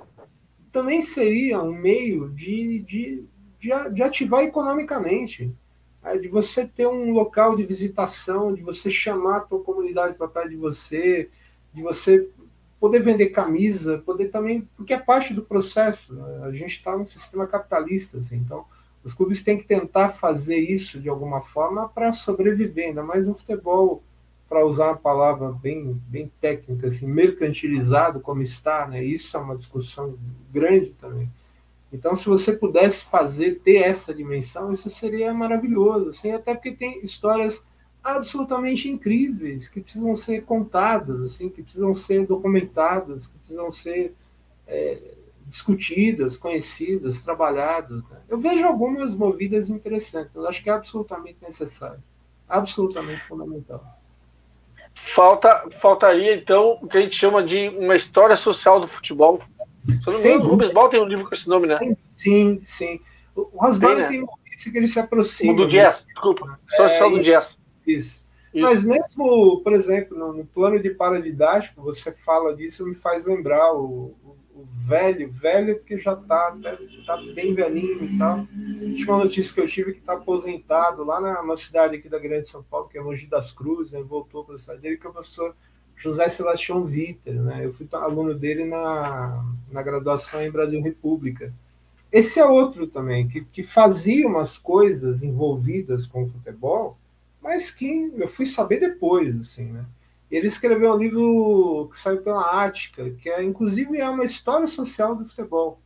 também seria um meio de, de, de, de ativar economicamente é de você ter um local de visitação, de você chamar a tua comunidade para perto de você, de você poder vender camisa, poder também, porque é parte do processo. Né? A gente está num sistema capitalista, assim, então os clubes têm que tentar fazer isso de alguma forma para sobreviver, ainda mais no futebol, para usar uma palavra bem, bem técnica, assim, mercantilizado como está, né? Isso é uma discussão grande também. Então, se você pudesse fazer, ter essa dimensão, isso seria maravilhoso, assim, até porque tem histórias absolutamente incríveis que precisam ser contadas, assim, que precisam ser documentadas, que precisam ser é, discutidas, conhecidas, trabalhadas. Né? Eu vejo algumas movidas interessantes, mas acho que é absolutamente necessário, absolutamente fundamental. Falta, faltaria então o que a gente chama de uma história social do futebol se eu não me engano, o Rubens Ball tem um livro com esse nome, né? Sim, sim. O Rosbach tem, né? tem que ele se aproxima. O do jazz, desculpa. Só é, do jazz. Isso. Isso. Mas mesmo, por exemplo, no, no, plano de paradidático, você fala disso, me faz lembrar o, o velho, velho porque já tá, tá bem velhinho e tal. A última notícia que eu tive é que tá aposentado lá na, na cidade aqui da Grande São Paulo, que é Mogi das Cruzes, né? voltou para a cidade dele, que é o professor José Sebastião Vitor, né? Eu fui aluno dele na, na graduação em Brasil República. Esse é outro também, que, que fazia umas coisas envolvidas com o futebol, mas que eu fui saber depois, assim, né? Ele escreveu um livro que saiu pela Ática, que é inclusive é uma história social do futebol.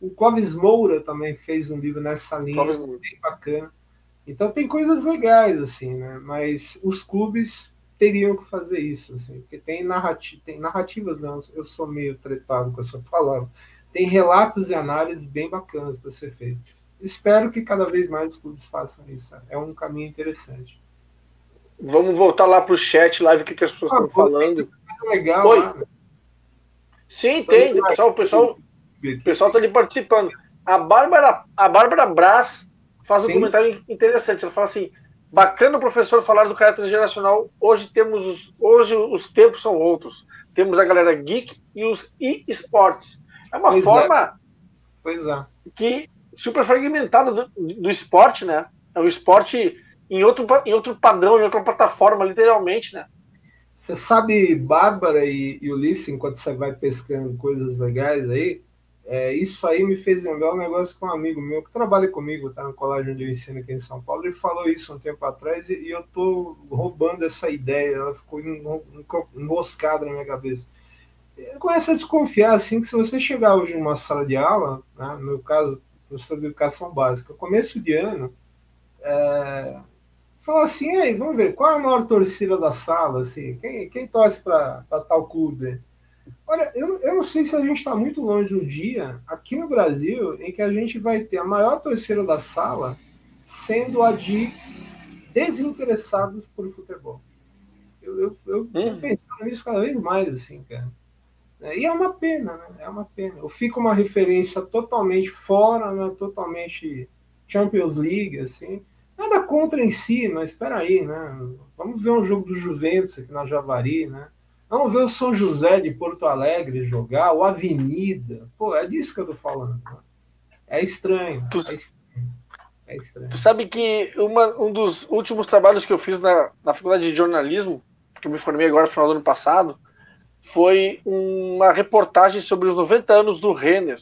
O Clóvis Moura também fez um livro nessa linha, bem bacana. Então tem coisas legais, assim, né? Mas os clubes teriam que fazer isso, assim, porque tem, narrati tem narrativas, não, eu sou meio tretado com essa palavra. Tem relatos e análises bem bacanas para ser feito. Espero que cada vez mais os clubes façam isso. É um caminho interessante. Vamos voltar lá para o chat, lá ver o que, que as pessoas ah, estão falando. Legal, Oi. Lá, Sim, tem. O pessoal, o pessoal, o pessoal está ali participando. A Bárbara, a Bárbara Brás faz Sim. um comentário interessante. Ela fala assim: bacana o professor falar do caráter geracional. Hoje temos os, hoje os tempos são outros. Temos a galera geek e os e-sports. É uma pois é. forma é. Pois é. que super fragmentada do, do esporte, né? É um esporte em outro, em outro padrão, em outra plataforma, literalmente, né? Você sabe, Bárbara e, e Ulisses, enquanto você vai pescando coisas legais aí, é, isso aí me fez lembrar um negócio com um amigo meu que trabalha comigo, tá no colégio onde eu ensino aqui em São Paulo. Ele falou isso um tempo atrás e, e eu tô roubando essa ideia, ela ficou enroscada na minha cabeça. Eu começo a desconfiar assim que se você chegar hoje numa sala de aula, né, no caso, professor de educação básica, começo de ano, é, assim, aí, vamos ver, qual é a maior torcida da sala, assim, quem, quem torce para tal clube? Olha, eu, eu não sei se a gente está muito longe do dia, aqui no Brasil, em que a gente vai ter a maior torcida da sala sendo a de desinteressados por futebol. Eu, eu, eu hum. pensando nisso cada vez mais, assim, cara. É, e é uma pena, né? É uma pena. Eu fico uma referência totalmente fora, né? totalmente Champions League, assim. Nada contra em si, mas espera aí, né? Vamos ver um jogo do Juventus aqui na Javari, né? Vamos ver o São José de Porto Alegre jogar, o Avenida. Pô, é disso que eu tô falando. Né? É estranho. Tu, é estranho. É estranho. Tu sabe que uma, um dos últimos trabalhos que eu fiz na, na faculdade de jornalismo, que eu me formei agora no final do ano passado, foi uma reportagem sobre os 90 anos do Renner.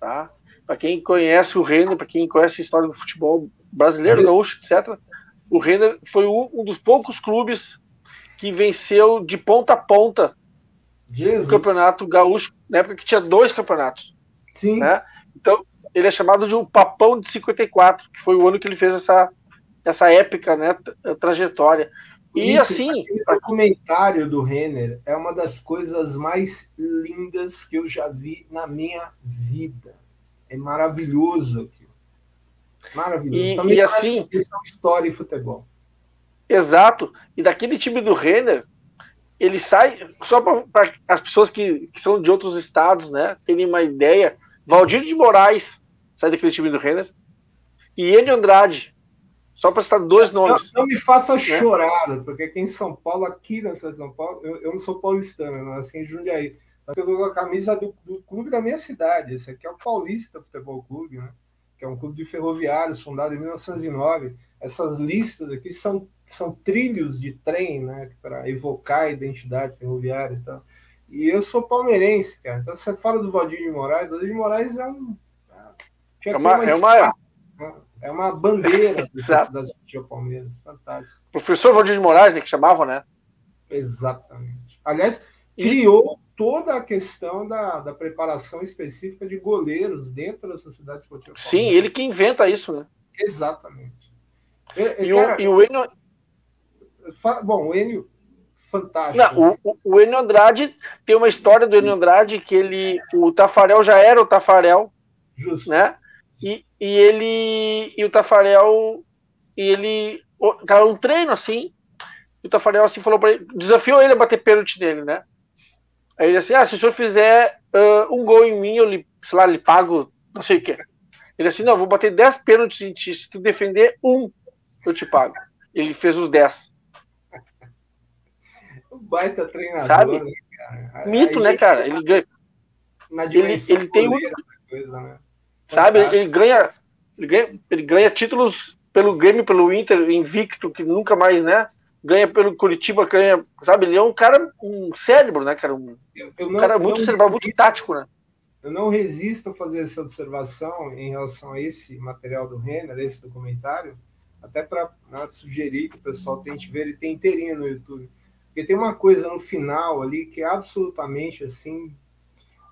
Tá? Para quem conhece o Renner, para quem conhece a história do futebol brasileiro, gaúcho, etc. O Renner foi um, um, dos poucos clubes que venceu de ponta a ponta Jesus. o campeonato gaúcho, na época que tinha dois campeonatos. Sim. Né? Então, ele é chamado de o Papão de 54, que foi o ano que ele fez essa, essa épica né, trajetória. E Isso, assim. O comentário do Renner é uma das coisas mais lindas que eu já vi na minha vida. É maravilhoso. Maravilhoso. E, Também e assim, história e futebol. Exato. E daquele time do Renner, ele sai, só para as pessoas que, que, são de outros estados, né, terem uma ideia, Valdir de Moraes sai daquele time do Renner, e Enio Andrade, só para citar dois nomes. Não, não me faça né? chorar, porque aqui em São Paulo, aqui na cidade de São Paulo, eu, eu não sou paulistano, eu nasci em Jundiaí, mas eu a camisa do, do, clube da minha cidade, esse aqui é o Paulista Futebol Clube, né? que é um clube de ferroviários fundado em 1909. Essas listas aqui são, são trilhos de trem, né, para evocar a identidade ferroviária e tal. E eu sou palmeirense, cara. Então você fala do Valdir de Moraes, Valdir de Moraes é um. É uma, uma, é uma, é uma bandeira *laughs* das Palmeiras. Fantástico. Professor Valdir de Moraes, né, que chamavam, né? Exatamente. Aliás, criou toda a questão da, da preparação específica de goleiros dentro da sociedade esportiva. Sim, ele que inventa isso, né? Exatamente. E, cara, o, e o Enio... Bom, o Enio, fantástico. Não, o, o Enio Andrade, tem uma história do Enio Andrade que ele, o Tafarel já era o Tafarel, Justo. né? E, e ele, e o Tafarel, e ele, cara, um treino assim, e o Tafarel assim falou para ele, desafiou ele a bater pênalti nele, né? Aí ele assim, ah, se o senhor fizer uh, um gol em mim, eu lhe, sei lá, lhe pago não sei o que. Ele assim, não, vou bater 10 pênaltis em ti, se tu defender um, eu te pago. Ele fez os 10. O baita treinador, Sabe? Né, cara? Mito, Aí, né, cara? Ele ganha. ele, ele tem coisa, né? Sabe, ele ganha, ele ganha, ele ganha títulos pelo Grêmio, pelo Inter, invicto, que nunca mais, né? Ganha pelo Curitiba, ganha, sabe? Ele é um cara, um cérebro, né, cara? Um, eu, eu não, um cara muito cerebral, muito tático, né? Eu não resisto a fazer essa observação em relação a esse material do Renner, esse documentário, até para né, sugerir que o pessoal tente ver, ele tem inteirinho no YouTube. Porque tem uma coisa no final ali que é absolutamente assim,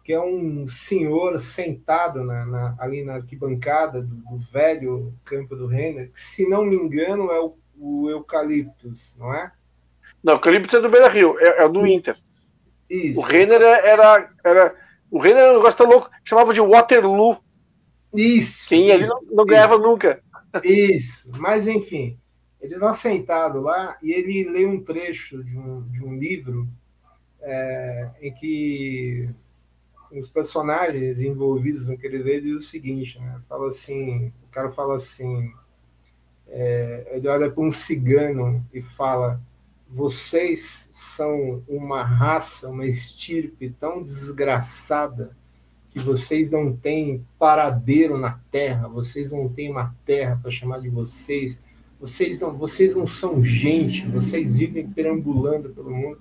que é um senhor sentado na, na, ali na arquibancada do, do, velho campo do Renner, que, se não me engano, é o, o Eucaliptus, não é? Não, o Eucaliptus é do Beira Rio, é, é do Inter. Isso. O Renner é, era, era. O Renner era um negócio tão louco, chamava de Waterloo. Isso. Isso, ali não, não ganhava isso. nunca. Isso, mas enfim, ele está sentado lá e ele lê um trecho de um, de um livro é, em que os personagens envolvidos naquele vídeo diz o seguinte, né? Fala assim, o cara fala assim, é, ele olha para um cigano e fala: vocês são uma raça, uma estirpe tão desgraçada que vocês não têm paradeiro na terra, vocês não têm uma terra para chamar de vocês, vocês não, vocês não são gente, vocês vivem perambulando pelo mundo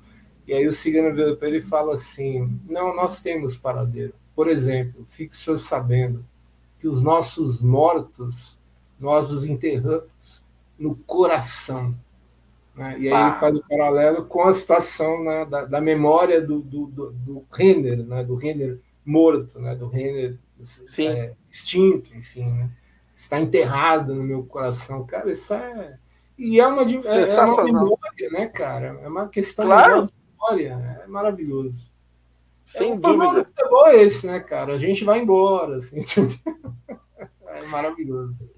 e aí o cigano vira para ele e fala assim: Não, nós temos paradeiro. Por exemplo, fique senhor sabendo que os nossos mortos, nós os enterramos no coração. Né? E aí ah. ele faz o paralelo com a situação né, da, da, memória do, do, do, do Renner, né, do Renner morto, né, do Renner é, extinto, enfim. Né? Está enterrado no meu coração. Cara, isso é. E é uma, é, é uma memória, né, cara? É uma questão claro. de história. É maravilhoso. Sem é, dúvida. O é esse, né, cara? A gente vai embora, assim. *laughs* é maravilhoso.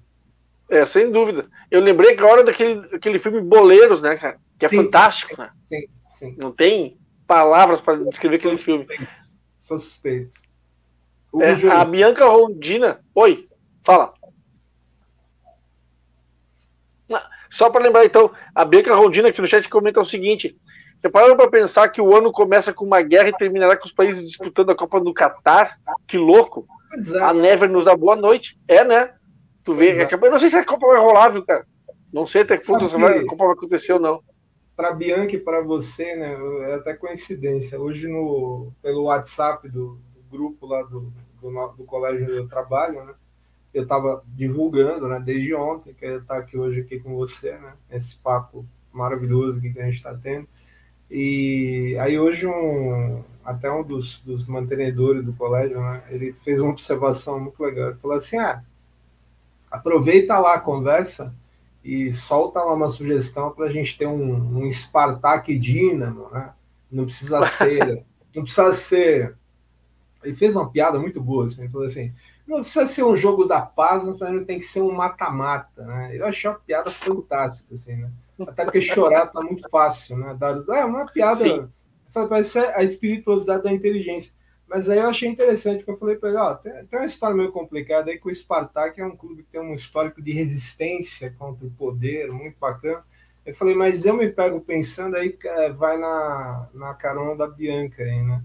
É, sem dúvida. Eu lembrei agora daquele, daquele filme Boleiros, né, cara? Que é sim, fantástico, né? Sim, sim. Não tem palavras para descrever aquele filme. Sou suspeito. É, a Bianca Rondina. Oi, fala. Só para lembrar, então, a Bianca Rondina aqui no chat comenta o seguinte: você parou para pensar que o ano começa com uma guerra e terminará com os países disputando a Copa do Catar? Que louco! Exato. A Never nos dá boa noite. É, né? Tu vê, é, eu não sei se a Copa vai rolar, viu, cara? Não sei até que ponto a Copa vai acontecer ou não. Para Bianca e para você, né? É até coincidência. Hoje, no, pelo WhatsApp do, do grupo lá do, do, do colégio onde eu trabalho, né? Eu estava divulgando, né? Desde ontem, que eu estar aqui hoje aqui com você, né? Esse papo maravilhoso que a gente está tendo. E aí hoje um, até um dos, dos mantenedores do colégio, né, ele fez uma observação muito legal. Ele falou assim, ah, aproveita lá a conversa e solta lá uma sugestão para a gente ter um, um Spartak Dínamo, né? Não precisa *laughs* ser, não precisa ser. Ele fez uma piada muito boa, assim, ele falou assim, não precisa ser um jogo da paz, mas tem que ser um mata-mata, né? Eu achei uma piada fantástica, assim, né? Até porque chorar tá muito fácil, né? É uma piada. Parece a espirituosidade da inteligência. Mas aí eu achei interessante, que eu falei para ele, ó, tem, tem, uma história meio complicada aí que o Spartak é um clube que tem um histórico de resistência contra o poder, muito bacana. Eu falei, mas eu me pego pensando aí, é, vai na, na carona da Bianca aí, né?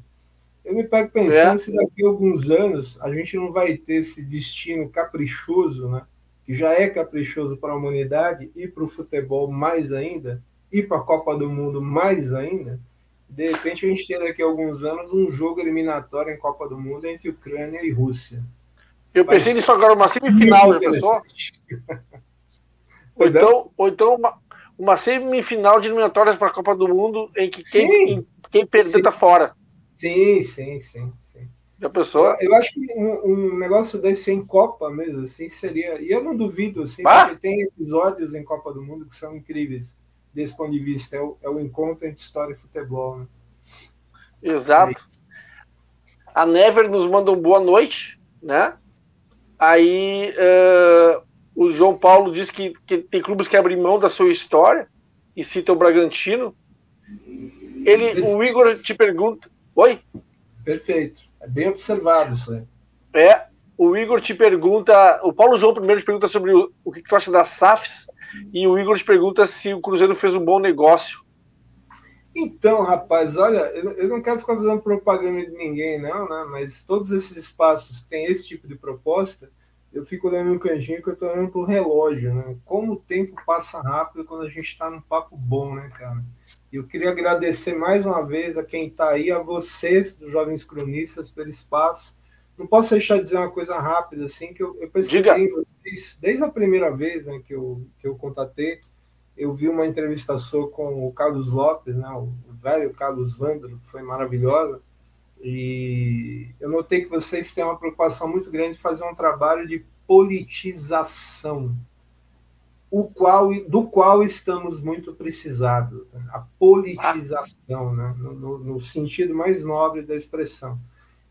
Eu me pego pensando é. se daqui a alguns anos a gente não vai ter esse destino caprichoso, né? que já é caprichoso para a humanidade e para o futebol mais ainda, e para a Copa do Mundo mais ainda, de repente a gente tem daqui a alguns anos um jogo eliminatório em Copa do Mundo entre Ucrânia e Rússia. Eu Vai pensei nisso agora, uma semifinal, já pensou? *laughs* ou então, ou então uma, uma semifinal de eliminatórias para a Copa do Mundo em que quem, quem perder está fora. Sim, sim, sim, sim. Já pensou? Eu, eu acho que um, um, negócio desse em Copa mesmo, assim, seria. E eu não duvido, assim, ah? porque tem episódios em Copa do Mundo que são incríveis desse ponto de vista. É o, é o encontro entre história e futebol. Né? Exato. É a Never nos manda um boa noite, né? Aí uh, o João Paulo diz que, que tem clubes que abrem mão da sua história e cita o Bragantino. Ele, o Igor te pergunta. Oi? Perfeito. É bem observado isso aí. É, o Igor te pergunta, o Paulo João primeiro te pergunta sobre o, o que tu acha das SAFs, e o Igor pergunta se o Cruzeiro fez um bom negócio. Então, rapaz, olha, eu, não quero ficar fazendo propaganda de ninguém, não, né? Mas todos esses espaços que têm esse tipo de proposta, eu fico olhando no cantinho que eu tô olhando pro relógio, né? Como o tempo passa rápido quando a gente está num papo bom, né, cara? E eu queria agradecer mais uma vez a quem está aí, a vocês, dos Jovens Cronistas, pelo espaço. Não posso deixar de dizer uma coisa rápida, assim, que eu, eu percebi vocês, desde a primeira vez né, que, eu, que eu contatei, eu vi uma entrevista sua com o Carlos Lopes, né, o velho Carlos Vândalo, que foi maravilhosa, e eu notei que vocês têm uma preocupação muito grande de fazer um trabalho de politização, o qual, do qual estamos muito precisados. Né? A politização, né? no, no, no, sentido mais nobre da expressão.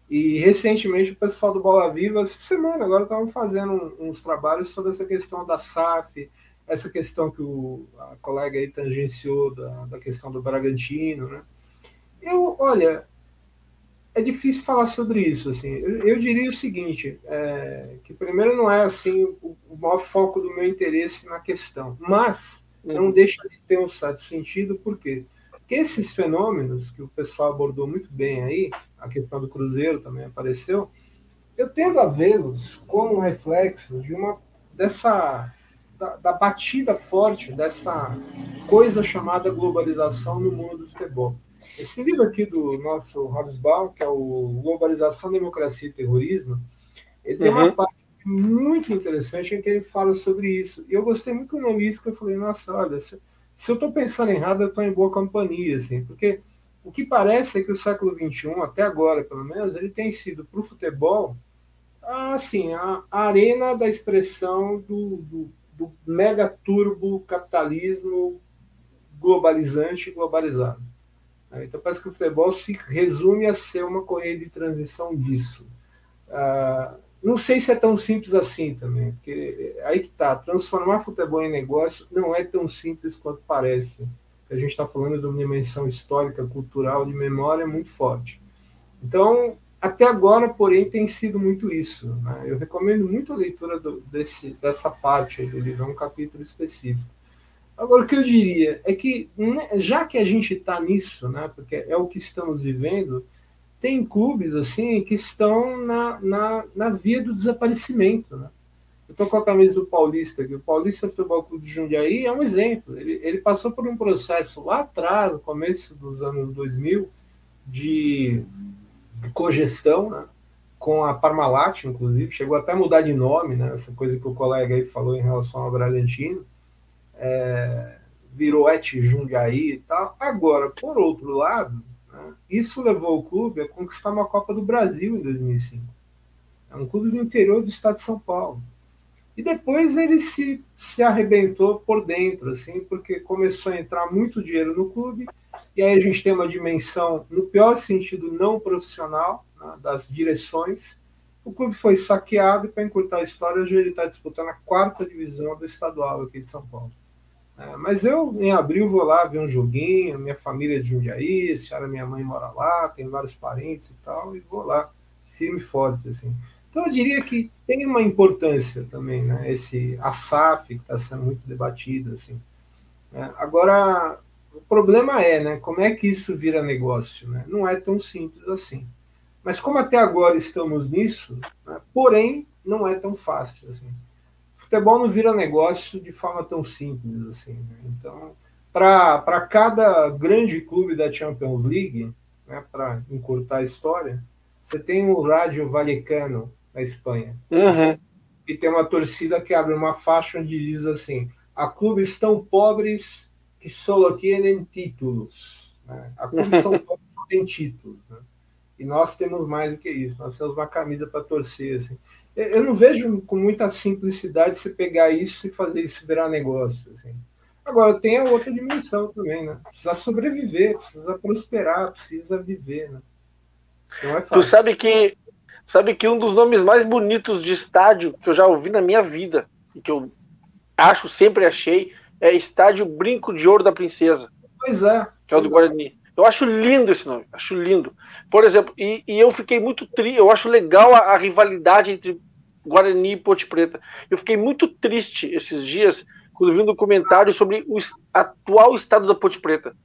E recentemente o pessoal do Bola Viva, essa semana agora, estavam fazendo uns trabalhos sobre essa questão da SAF, essa questão que o, a colega aí tangenciou da, da questão do Bragantino, né? Eu, olha, é difícil falar sobre isso, assim. Eu, eu diria o seguinte, é, que primeiro não é assim o, o, maior foco do meu interesse na questão, mas não uhum. deixa de ter um certo sentido, por quê? Porque esses fenômenos que o pessoal abordou muito bem aí, a questão do Cruzeiro também apareceu, eu tendo a vê-los como um reflexo de uma dessa da, da, batida forte dessa coisa chamada globalização no mundo do futebol. Esse livro aqui do nosso Hobsbawm, que é o Globalização, Democracia e Terrorismo, ele tem uma uhum. parte muito interessante em que ele fala sobre isso. E eu gostei muito do nome isso, que eu falei, nossa, olha, se, eu estou pensando errado, eu estou em boa companhia, assim, porque o que parece é que o século XXI, até agora pelo menos, ele tem sido para o futebol assim, a, arena da expressão do, do, do mega turbo capitalismo globalizante e globalizado. Então parece que o futebol se resume a ser uma correia de transição disso. Ah, não sei se é tão simples assim também, porque aí que está, transformar futebol em negócio não é tão simples quanto parece. A gente está falando de uma dimensão histórica, cultural, de memória muito forte. Então, até agora, porém, tem sido muito isso. Né? Eu recomendo muito a leitura do, desse, dessa parte do livro, é um capítulo específico. Agora, o que eu diria é que, né, já que a gente está nisso, né, porque é o que estamos vivendo, tem clubes assim que estão na, na, na via do desaparecimento. Né? Eu estou com a camisa do Paulista, que o Paulista Futebol Clube de Jundiaí é um exemplo. Ele, ele passou por um processo lá atrás, no começo dos anos 2000, de cogestão, né? com a Parmalat, inclusive, chegou até a mudar de nome, né? essa coisa que o colega aí falou em relação ao Bragantino, é, virou Et Jundiaí e tal. Agora, por outro lado, isso levou o clube a conquistar uma Copa do Brasil em 2005. É um clube do interior do estado de São Paulo. E depois ele se, se arrebentou por dentro, assim, porque começou a entrar muito dinheiro no clube e aí a gente tem uma dimensão, no pior sentido, não profissional, né, das direções. O clube foi saqueado e, para encurtar a história, hoje ele está disputando a quarta divisão do estadual aqui de São Paulo. É, mas eu, em abril, vou lá ver um joguinho, minha família é de Jundiaí, senhora, minha mãe mora lá, tem vários parentes e tal, e vou lá, firme e forte, assim. Então eu diria que tem uma importância também, né, esse ASAF, que está sendo muito debatido, assim. É, agora, o problema é, né, como é que isso vira negócio? Né? Não é tão simples assim. Mas como até agora estamos nisso, né, porém, não é tão fácil assim. Futebol não vira negócio de forma tão simples assim. Né? Então, para cada grande clube da Champions League, né, para encurtar a história, você tem o Rádio Vallecano na Espanha. Uhum. E tem uma torcida que abre uma faixa onde diz assim: a clubes tão pobres que só tienen títulos. Né? A Constituição *laughs* só tem títulos. Né? E nós temos mais do que isso. Nós temos uma camisa para torcer. Assim. Eu não vejo com muita simplicidade você pegar isso e fazer isso virar negócio. Assim. Agora, tem a outra dimensão também, né? Precisa sobreviver, precisa prosperar, precisa viver, né? Não é fácil. Tu sabe que, sabe que um dos nomes mais bonitos de estádio que eu já ouvi na minha vida, e que eu acho, sempre achei, é Estádio Brinco de Ouro da Princesa. Pois é. Que é o do Guarani. Eu acho lindo esse nome, acho lindo. Por exemplo, e, e eu fiquei muito triste, eu acho legal a, a, rivalidade entre Guarani e Ponte Preta. Eu fiquei muito triste esses dias quando vi um documentário sobre o atual estado da Ponte Preta.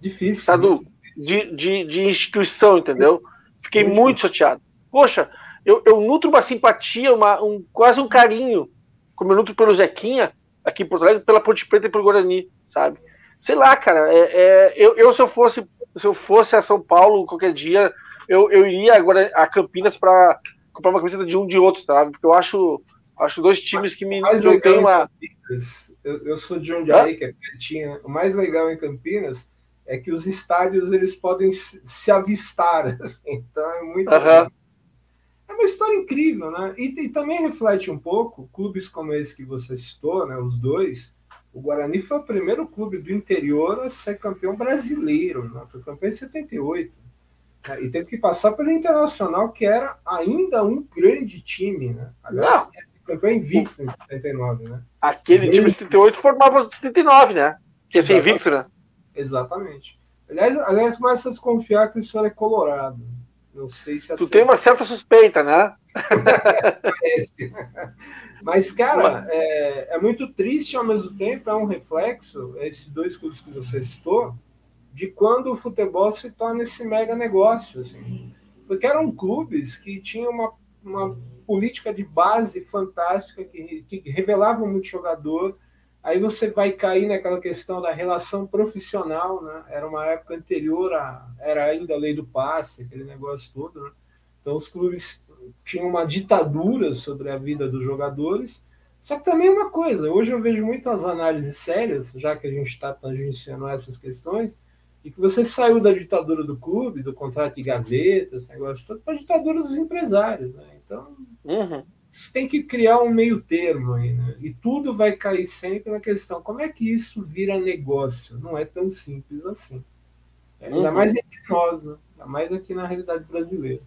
Difícil. Tá do, de, de, de, instituição, entendeu? Fiquei muito, muito chateado. Poxa, eu, eu nutro uma simpatia, uma, um, quase um carinho, como eu nutro pelo Zequinha, aqui em Porto Alegre, pela Ponte Preta e pelo Guarani, sabe? Sei lá, cara, é, é, eu, eu se eu fosse se eu fosse a São Paulo qualquer dia, eu, eu iria agora a Campinas para comprar uma camiseta de um de outro, sabe? Porque eu acho, acho dois times que me não tem uma. Eu, eu, sou de Jundiaí, que é pertinho. O mais legal em Campinas é que os estádios eles podem se avistar, *laughs* assim, então é muito. Uhum. É uma história incrível, né? E, e, também reflete um pouco clubes como esse que você citou, né? Os dois. O Guarani foi o primeiro clube do interior a ser campeão brasileiro, né? foi campeão em 78. Né? E teve que passar pelo Internacional, que era ainda um grande time, né? Aliás, Não. campeão invicto em 79, né? Aquele time de 78 formava o 79, né? Que é ser invicto, né? Exatamente. Aliás, aliás, começa a desconfiar que o senhor é colorado. Não sei se Tu tem uma certa suspeita, né? Parece. *laughs* Mas, cara, é, é, muito triste ao mesmo tempo, é um reflexo, esses dois clubes que você citou, de quando o futebol se torna esse mega negócio. Assim. Porque eram clubes que tinham uma, uma política de base fantástica, que, que revelavam muito jogador, Aí você vai cair naquela questão da relação profissional, né? Era uma época anterior. Era ainda a lei do passe, aquele negócio todo, né? Então os clubes tinham uma ditadura sobre a vida dos jogadores. Só que também uma coisa, hoje eu vejo muitas análises sérias, já que a gente está tangenciando essas questões, e que você saiu da ditadura do clube, do contrato de gaveta, esse negócio todo, para a ditadura dos empresários. Né? Então, uhum você tem que criar um meio termo aí, né? E tudo vai cair sempre na questão como é que isso vira negócio? Não é tão simples assim. É, ainda uhum. mais entre nós, né? Ainda mais aqui na realidade brasileira.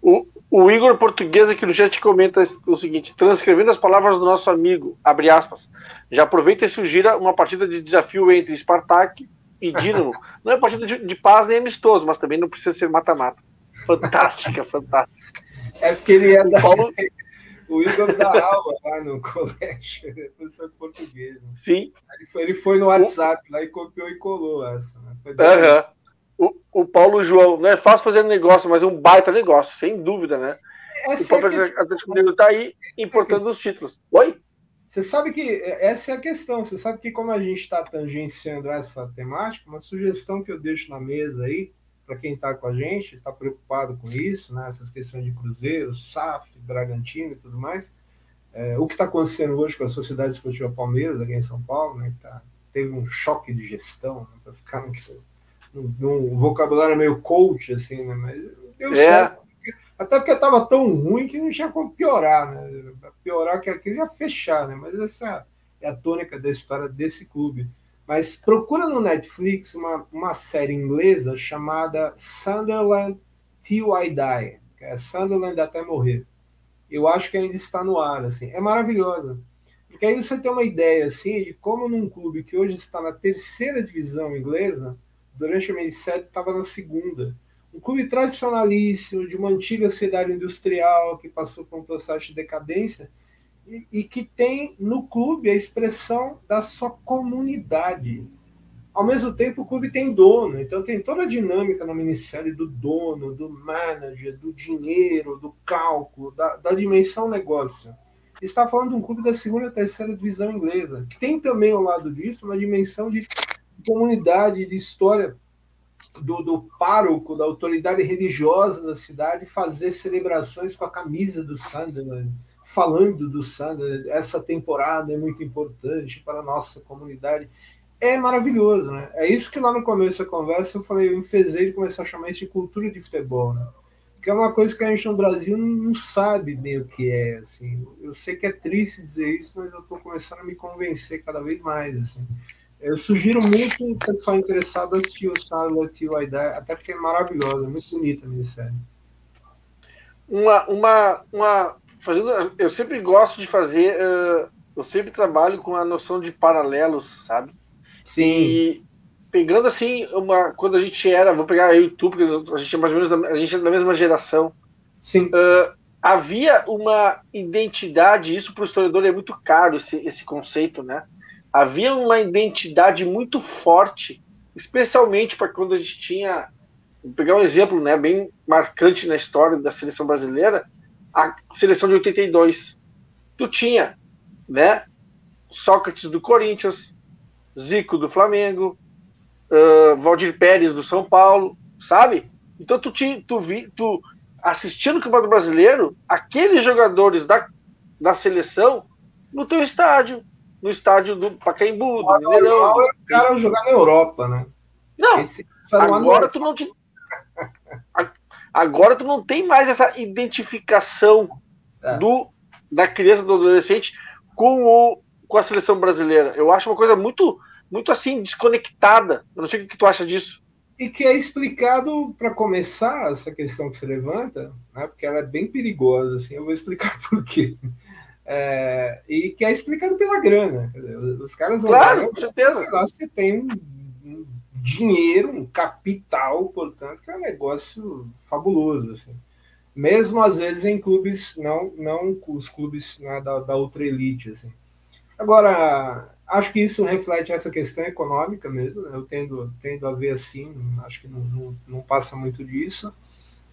O, o Igor Português aqui no chat comenta o seguinte: transcrevendo as palavras do nosso amigo, abre aspas, já aproveita e sugira uma partida de desafio entre Spartak e Dinamo. *laughs* não é partida de, de paz nem amistoso, mas também não precisa ser mata-mata. Fantástica, fantástica. É porque ele ia dar. Paulo... *laughs* O Igor dá aula lá no colégio, professor de português. Né? Sim. Ele foi, ele foi no WhatsApp o... lá e copiou e colou essa. Né? Uhum. O, o Paulo João, não é fácil fazer negócio, mas é um baita negócio, sem dúvida, né? Essa o próprio é Atlético Mineiro está aí importando os títulos. Oi? Você sabe que essa é a questão. Você sabe que como a gente está tangenciando essa temática, uma sugestão que eu deixo na mesa aí para quem está com a gente, está preocupado com isso, né, essas questões de Cruzeiro, SAF, Bragantino e tudo mais. É, o que está acontecendo hoje com a Sociedade Esportiva Palmeiras, aqui em São Paulo, né, tá, teve um choque de gestão, né, para ficar num, num, vocabulário meio coach, assim, né, mas deu é. certo. Até porque estava tão ruim que não tinha como piorar, né? Piorar que aquilo ia fechar, né? Mas essa é a tônica da história desse clube. Mas procura no Netflix uma, uma série inglesa chamada Sunderland Till I Die, que é Sunderland até morrer. Eu acho que ainda está no ar, assim. É maravilhosa. Porque aí você tem uma ideia, assim, de como num clube que hoje está na terceira divisão inglesa, durante a 67 estava na segunda. Um clube tradicionalíssimo, de uma antiga cidade industrial que passou por um processo de decadência, e, que tem no clube a expressão da sua comunidade. Ao mesmo tempo, o clube tem dono, então tem toda a dinâmica na minissérie do dono, do manager, do dinheiro, do cálculo, da, da dimensão negócio. Está falando de um clube da segunda e terceira divisão inglesa, que tem também ao lado disso uma dimensão de comunidade, de história do, do pároco, da autoridade religiosa da cidade, fazer celebrações com a camisa do Sunderland falando do Sander, essa temporada é muito importante para a nossa comunidade. É maravilhoso, né? É isso que lá no começo da conversa eu falei, eu enfezei de começar a chamar isso de cultura de futebol, né? Que é uma coisa que a gente no Brasil não sabe bem o que é, assim. Eu sei que é triste dizer isso, mas eu estou começando a me convencer cada vez mais, assim. Eu sugiro muito o pessoal interessado a assistir o Silent Hill até porque é maravilhosa, é muito bonita a minissérie. Uma, uma, uma fazendo, eu sempre gosto de fazer, uh, eu sempre trabalho com a noção de paralelos, sabe? Sim. E pegando assim, uma, quando a gente era, vou pegar eu e tu, porque a gente é mais ou menos da, a gente é da mesma geração. Sim. Uh, havia uma identidade, isso para o historiador é muito caro esse, esse conceito, né? Havia uma identidade muito forte especialmente para quando a gente tinha. Vou pegar um exemplo né, bem marcante na história da seleção brasileira, a seleção de 82. Tu tinha né, Sócrates do Corinthians, Zico do Flamengo, uh, Valdir Pérez do São Paulo, sabe? Então tu, tinha, tu, vi, tu assistindo o Campeonato Brasileiro, aqueles jogadores da, da seleção no teu estádio, no estádio do Pacaembu, do Mineirão. É o cara jogar na Europa, né? Não, Esse, agora tu não te... *laughs* agora tu não tem mais essa identificação é. do da criança do adolescente com o com a seleção brasileira. Eu acho uma coisa muito muito assim desconectada. Eu não sei o que tu acha disso e que é explicado para começar essa questão que você levanta, né, porque ela é bem perigosa, assim, eu vou explicar *laughs* por quê. É, e que é explicado pela grana. Os caras vão claro, com certeza. Lá você tem um, um, dinheiro, capital, portanto, que é um negócio fabuloso. Assim. Mesmo às vezes em clubes, não, não os clubes né, da, da outra elite. Assim. Agora, acho que isso reflete essa questão econômica mesmo, né? eu tendo, tendo a ver assim, acho que não, não, não, passa muito disso.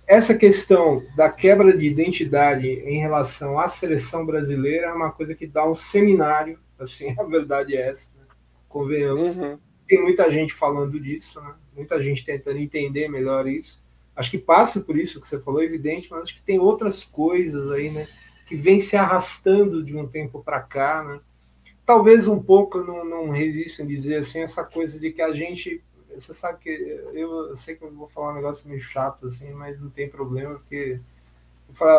Essa questão da quebra de identidade em relação à seleção brasileira é uma coisa que dá um seminário, assim, *laughs* a verdade é essa, né? convenhamos. Uhum. Tem muita gente falando disso, né? muita gente tentando entender melhor isso. Acho que passa por isso que você falou, evidente, mas acho que tem outras coisas aí, né, que vem se arrastando de um tempo para cá, né? talvez um pouco não, não resisto em dizer assim essa coisa de que a gente você sabe que eu, eu sei que eu vou falar um negócio meio chato assim mas não tem problema porque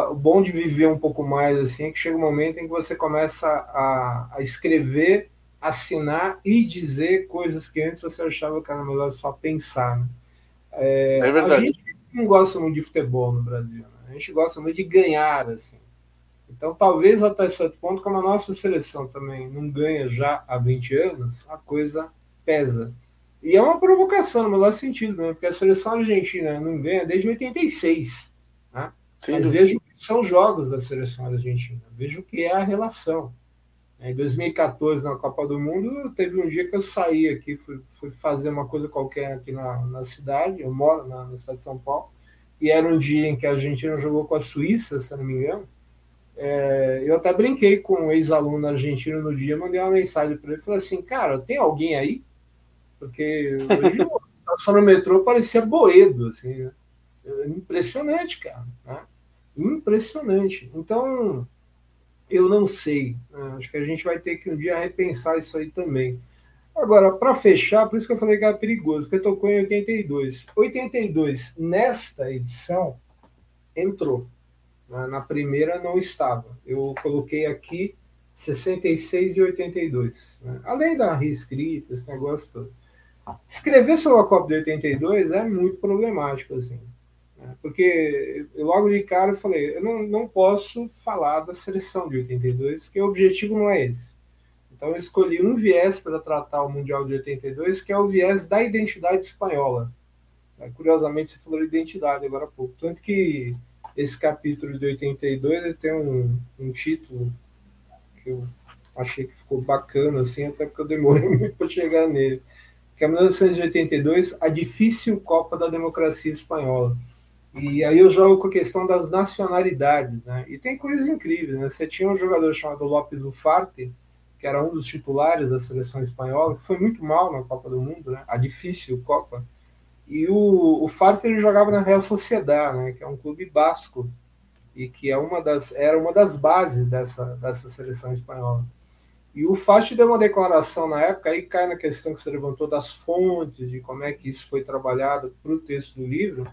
o bom de viver um pouco mais assim é que chega um momento em que você começa a, a escrever assinar e dizer coisas que antes você achava que era melhor só pensar né? é, é verdade. a gente não gosta muito de futebol no Brasil né? a gente gosta muito de ganhar assim então, talvez até certo ponto, como a nossa seleção também não ganha já há 20 anos, a coisa pesa. E é uma provocação no melhor sentido, né? porque a seleção argentina não ganha desde 86. Né? Mas veja o que são os jogos da seleção argentina, veja o que é a relação. Em 2014, na Copa do Mundo, teve um dia que eu saí aqui, fui, fui fazer uma coisa qualquer aqui na, na cidade, eu moro na, na cidade de São Paulo, e era um dia em que a Argentina jogou com a Suíça, se não me engano, é, eu até brinquei com um ex-aluno argentino no dia, mandei uma mensagem para ele, falei assim, cara, tem alguém aí? Porque hoje estação no metrô parecia Boedo, assim, né? impressionante, cara, né? impressionante. Então, eu não sei, né? acho que a gente vai ter que um dia repensar isso aí também. Agora, para fechar, por isso que eu falei que era perigoso, que eu tocou em 82. 82, nesta edição, entrou na primeira não estava. Eu coloquei aqui 66 e 82. Né? Além da reescrita, esse negócio todo. Escrever sobre a de 82 é muito problemático, assim. Porque logo de cara eu falei, eu não, não posso falar da seleção de 82, porque o objetivo não é esse. Então eu escolhi um viés para tratar o Mundial de 82, que é o viés da identidade espanhola. Curiosamente, você falou identidade agora há pouco. Tanto que esse capítulo de 82 ele tem um, um título que eu achei que ficou bacana, assim, até porque eu demorei *laughs* muito para chegar nele, que é 1982, a difícil Copa da Democracia Espanhola. E aí eu jogo com a questão das nacionalidades, né? E tem coisas incríveis, né? Você tinha um jogador chamado Lopes Ufarte, que era um dos titulares da seleção espanhola, que foi muito mal na Copa do Mundo, né? A difícil Copa. E o, o Farte ele jogava na Real Sociedad, né, que é um clube basco e que é uma das, era uma das bases dessa, dessa seleção espanhola. E o Fati deu uma declaração na época, aí cai na questão que você levantou das fontes, de como é que isso foi trabalhado para o texto do livro,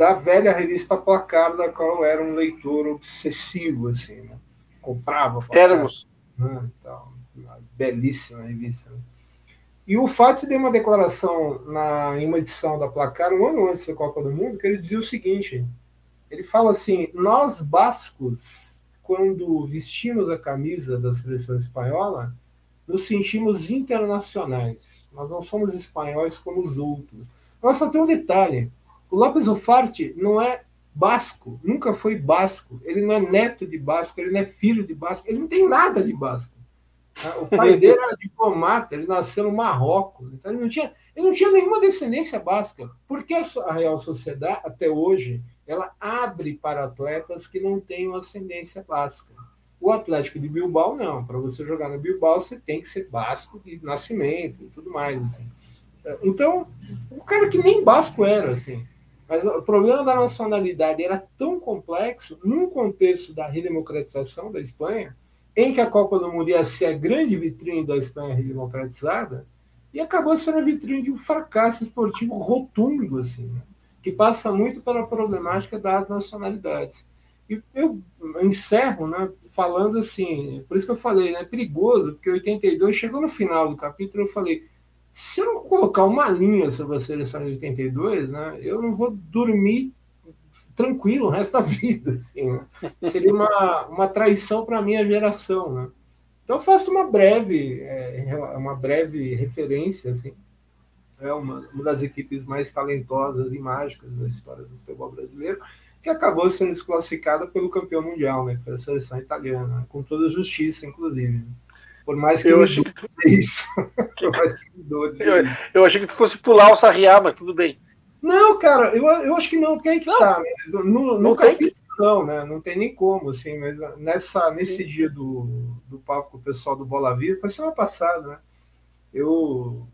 da velha revista Placar, da qual eu era um leitor obsessivo, assim, né? Comprava. Placar, Éramos. Né? Então, belíssima revista. Né? E o Fati deu uma declaração na, em uma edição da Placar, um ano antes da Copa do Mundo, que ele dizia o seguinte: ele fala assim, nós bascos, quando vestimos a camisa da seleção espanhola, nos sentimos internacionais. Nós não somos espanhóis como os outros. Nós só tem um detalhe: o Lopes Ufarte não é basco, nunca foi basco. Ele não é neto de basco, ele não é filho de basco, ele não tem nada de basco. O *laughs* pai dele era diplomata, ele nasceu no Marrocos, então ele não tinha, ele não tinha nenhuma descendência básica. Porque a Real Sociedade, até hoje, ela abre para atletas que não têm ascendência básica. O Atlético de Bilbao, não. Para você jogar no Bilbao, você tem que ser basco de nascimento e tudo mais. Assim. Então, o cara que nem basco era, assim. Mas o problema da nacionalidade era tão complexo, num contexto da redemocratização da Espanha, em que a Copa do Mundo ia ser a grande vitrine da Espanha redemocratizada, e acabou sendo a vitrine de um fracasso esportivo rotundo, assim, né? que passa muito pela problemática das nacionalidades. E eu encerro né, falando assim, por isso que eu falei, né, é perigoso, porque 82 chegou no final do capítulo, eu falei, se eu não colocar uma linha sobre a seleção de 82, né, eu não vou dormir tranquilo o resto da *laughs* vida. Assim, né? Seria uma, uma traição para a minha geração. Né? Então eu faço uma breve, é, uma breve referência. Assim. É uma, uma das equipes mais talentosas e mágicas da história do futebol brasileiro, que acabou sendo desclassificada pelo campeão mundial, né, que foi a seleção italiana, com toda justiça, inclusive. Por mais que eu achei que tu... isso. *laughs* Por mais que eu, eu achei que tu fosse pular o Sarriá, mas tudo bem. Não, cara, eu, eu acho que não, porque aí que não. tá, né? No, no não capítulo, não, né? Não tem nem como, assim, mas nessa, nesse dia do, do papo com o pessoal do Bola Viva, foi semana passada, né? Eu,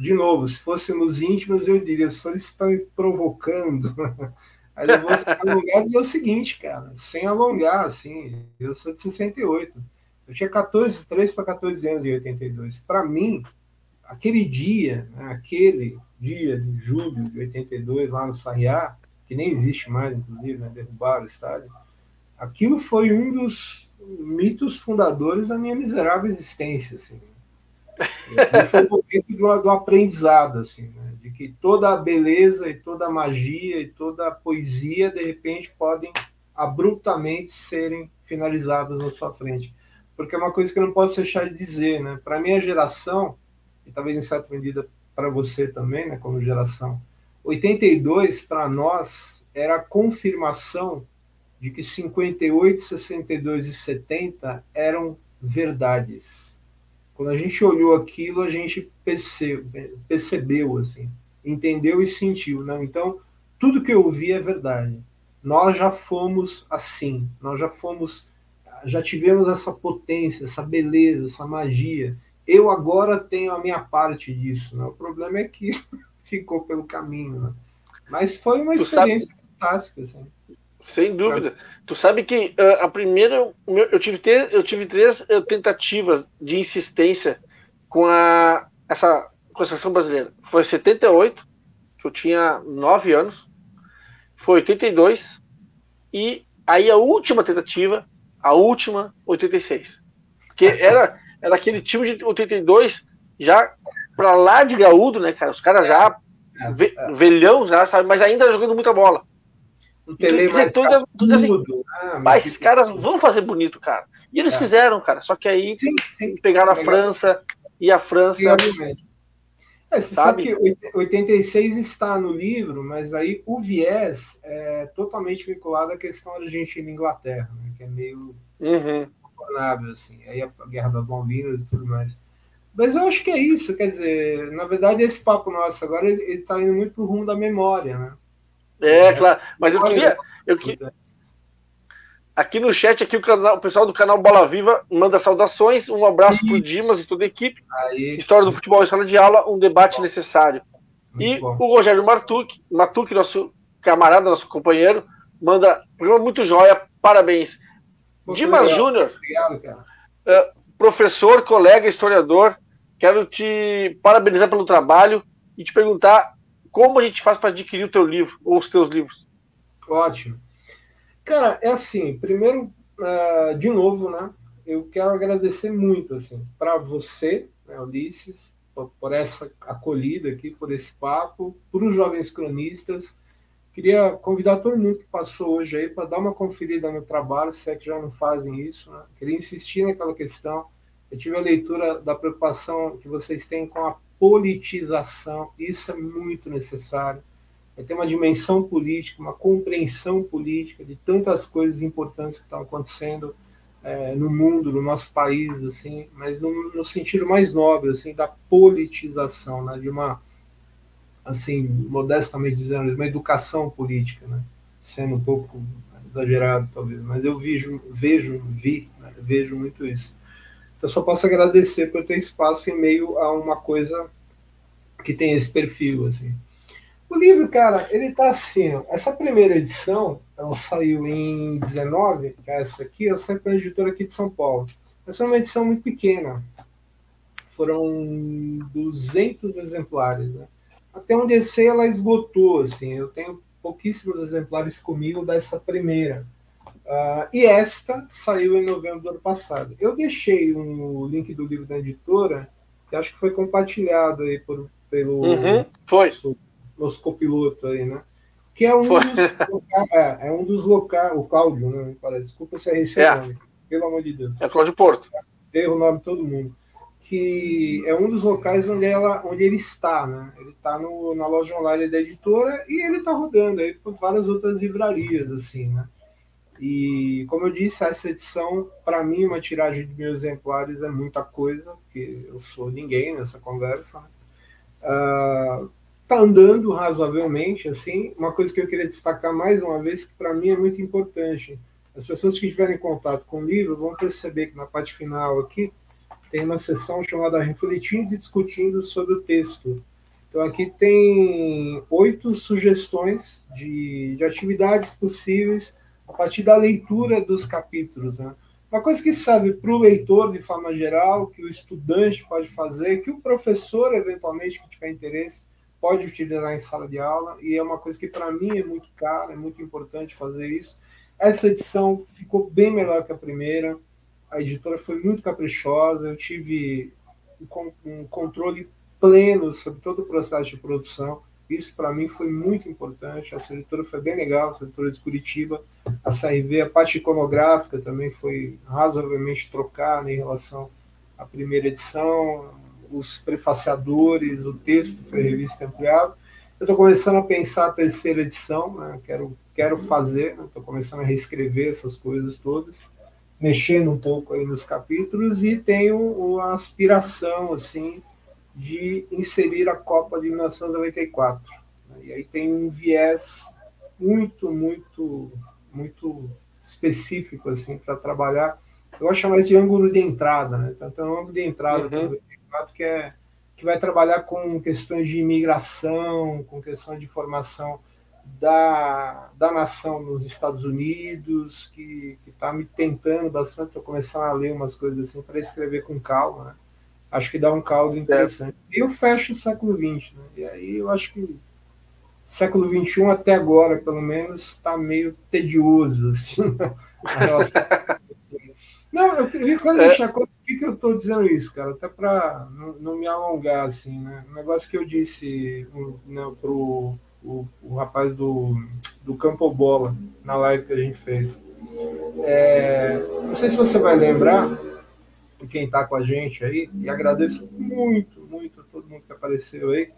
de novo, se fôssemos íntimos, eu diria, só eles estão me provocando. *laughs* Aí eu vou se alongar e dizer o seguinte, cara, sem alongar, assim, eu sou de 68. Eu tinha 14, 13 para 14 anos em 82. Para mim, aquele dia, né, aquele dia de julho de 82, lá no Sarriá, que nem existe mais, inclusive, né, derrubaram o estádio, aquilo foi um dos mitos fundadores da minha miserável existência. Assim. Foi o momento do aprendizado, assim, né, de que toda a beleza e toda a magia e toda a poesia, de repente, podem abruptamente serem finalizadas na sua frente. Porque é uma coisa que eu não posso deixar de dizer, né? Para a minha geração, e talvez em certa medida para você também, né, como geração. 82 para nós era a confirmação de que 58, 62 e 70 eram verdades. Quando a gente olhou aquilo, a gente percebeu, assim, entendeu e sentiu, não? Então, tudo que eu vi é verdade. Nós já fomos assim, nós já fomos, já tivemos essa potência, essa beleza, essa magia eu agora tenho a minha parte disso. Né? O problema é que *laughs* ficou pelo caminho. Né? Mas foi uma experiência sabe, fantástica. Assim. Sem dúvida. Tu sabe que uh, a primeira. Eu tive, ter, eu tive três uh, tentativas de insistência com a, essa, com a seleção brasileira. Foi 78, que eu tinha 9 anos. Foi 82. E aí a última tentativa, a última, 86. Porque era era aquele time de 82 já pra lá de graúdo, né, cara? Os caras já é, ve, é. velhão já, sabe? Mas ainda jogando muita bola. O então, mais tudo assim, ah, mas esses caras vão fazer bonito, cara. E eles é. fizeram, cara. Só que aí sim, sim, pegaram a França e a França. É, você sabe? sabe que 86 está no livro, mas aí o viés é totalmente vinculado à questão Argentina e Inglaterra, né, que é meio uhum assim. Aí a guerra das Malvinas e tudo mais. Mas eu acho que é isso, quer dizer, na verdade esse papo nosso agora ele, está indo muito pro rumo da memória, né? É, é claro. Mas eu queria, eu queria, aqui no chat aqui o, canal, o pessoal do canal Bola Viva manda saudações, um abraço para o Dimas e toda a equipe. Aí. História do futebol sala de aula, um debate bom. necessário. Muito e bom. o Rogério Martuc, Matuc, nosso camarada, nosso companheiro, manda programa muito joia, parabéns. Dimas Júnior, uh, professor, colega, historiador, quero te parabenizar pelo trabalho e te perguntar como a gente faz para adquirir o teu livro ou os teus livros. Ótimo. Cara, é assim, primeiro, uh, de novo, né? Eu quero agradecer muito, assim, para você, né, Ulisses, por, por essa acolhida aqui, por esse papo, para os jovens cronistas, Queria convidar todo mundo que passou hoje aí para dar uma conferida no trabalho, se é que já não fazem isso. Né? Queria insistir naquela questão. Eu tive a leitura da preocupação que vocês têm com a politização. Isso é muito necessário. Vai ter uma dimensão política, uma compreensão política de tantas coisas importantes que estão acontecendo é, no mundo, no nosso país, assim, mas no, no, sentido mais nobre, assim, da politização, né, de uma, assim, modestamente dizendo, uma educação política, né, sendo um pouco exagerado, talvez, mas eu vejo, vejo, vi, né, vejo muito isso. Então, só posso agradecer por ter espaço em meio a uma coisa que tem esse perfil, assim. O livro, cara, ele tá assim, ó, essa primeira edição, ela saiu em 19, que é essa aqui, ela saiu pela editora aqui de São Paulo. Essa é uma edição muito pequena. Foram 200 exemplares, né? Até onde eu sei, ela esgotou, assim. Eu tenho pouquíssimos exemplares comigo dessa primeira. Uh, e esta saiu em novembro do ano passado. Eu deixei um, o link do livro da editora, que acho que foi compartilhado aí por, pelo... Uhum, foi nosso copiloto aí, né? Que é um dos locais, é, é, um dos locais, o Cláudio, né? Parece. Desculpa se é esse é. nome, pelo amor de Deus. É Cláudio Porto. Erro o nome de todo mundo. Que é um dos locais onde, ela, onde ele está, né? Ele está na loja online da editora e ele está rodando aí por várias outras livrarias, assim, né? E, como eu disse, essa edição, para mim, uma tiragem de mil exemplares é muita coisa, porque eu sou ninguém nessa conversa. Né? Uh, está andando razoavelmente, assim. Uma coisa que eu queria destacar mais uma vez, que para mim é muito importante. As pessoas que tiverem contato com o livro vão perceber que na parte final aqui tem uma sessão chamada Refletindo e Discutindo sobre o Texto. Então aqui tem oito sugestões de, de atividades possíveis a partir da leitura dos capítulos. Né? Uma coisa que serve para o leitor de forma geral, que o estudante pode fazer, que o professor, eventualmente, que tiver interesse, pode utilizar em sala de aula, e é uma coisa que para mim é muito cara, é muito importante fazer isso. Essa edição ficou bem melhor que a primeira, a editora foi muito caprichosa, eu tive um controle pleno sobre todo o processo de produção. Isso para mim foi muito importante. Essa editora foi bem legal, essa editora de Curitiba. A CRV, a parte iconográfica também foi razoavelmente trocada em relação à primeira edição os prefaciadores, o texto foi revista ampliado. Eu estou começando a pensar a terceira edição, né? quero, quero fazer, estou né? começando a reescrever essas coisas todas, mexendo um pouco aí nos capítulos e tenho a aspiração assim de inserir a Copa de 1994. Né? E aí tem um viés muito, muito, muito específico assim para trabalhar. Eu vou chamar isso de ângulo de entrada, né? Então, é um ângulo de entrada uhum que, é, que vai trabalhar com questões de imigração, com questões de formação da, da nação nos Estados Unidos, que está me tentando bastante, estou começando a ler umas coisas assim para escrever com calma. Né? Acho que dá um caldo interessante. É. E eu fecho o século XX, né? e aí eu acho que século XXI até agora, pelo menos, está meio tedioso assim, *laughs* a relação *laughs* Não, eu queria é. deixar por que, que eu estou dizendo isso, cara, até para não, não, me alongar, assim, né? Um negócio que eu disse né, pro o, o rapaz do, do Campo Bola, na live que a gente fez. É, não sei se você vai lembrar, quem está com a gente aí, e agradeço muito, muito a todo mundo que apareceu aí.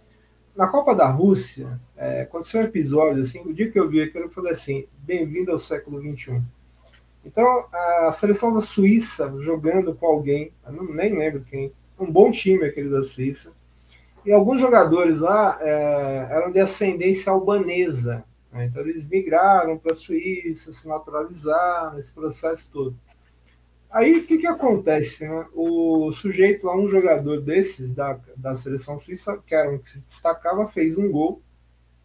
Na Copa da Rússia, é, aconteceu um episódio, assim, o dia que eu vi aquilo, eu falei assim, bem-vindo ao século XXI. Então, a seleção da Suíça jogando com alguém, não, nem lembro quem, um bom time aquele da Suíça, e alguns jogadores lá é, eram de ascendência albanesa. Né? Então, eles migraram para a Suíça, se naturalizaram, esse processo todo. Aí, o que, que acontece? Né? O sujeito lá, um jogador desses da, da seleção suíça, que era um que se destacava, fez um gol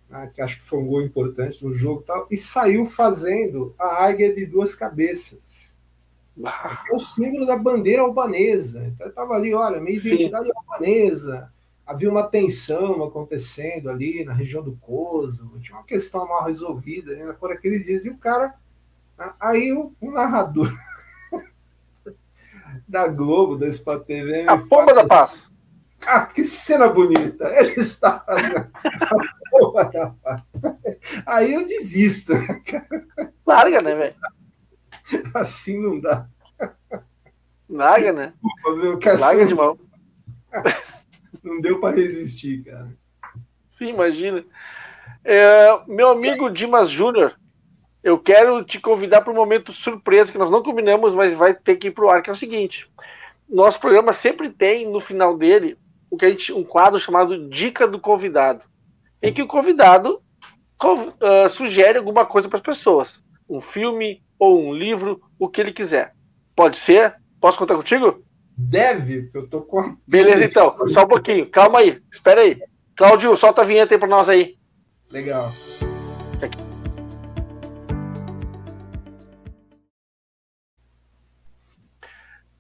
né, que acho que foi um gol importante no jogo e tal, e saiu fazendo a águia de duas cabeças. Ah. É o símbolo da bandeira albanesa. Então estava ali, olha, minha identidade é albanesa. Havia uma tensão acontecendo ali na região do Kosovo, tinha uma questão mal resolvida né, por aqueles dias. E o cara, aí o, o narrador *laughs* da Globo, da Sport TV. A pomba da paz. Ah, que cena bonita! Ele está fazendo *laughs* Aí eu desisto. Larga, né, velho? Assim não dá. Larga, né? Desculpa, Larga de mão. Não deu para resistir, cara. Sim, imagina. É, meu amigo Dimas Júnior eu quero te convidar para um momento surpresa que nós não combinamos, mas vai ter que ir para o ar, que é o seguinte. Nosso programa sempre tem no final dele o que a gente, um quadro chamado Dica do Convidado, em que o convidado uh, sugere alguma coisa para as pessoas, um filme ou um livro, o que ele quiser. Pode ser? Posso contar contigo? Deve, eu tô com. Beleza, então. Só um pouquinho. Calma aí. Espera aí. Cláudio, solta a vinheta aí para nós aí. Legal. Aqui.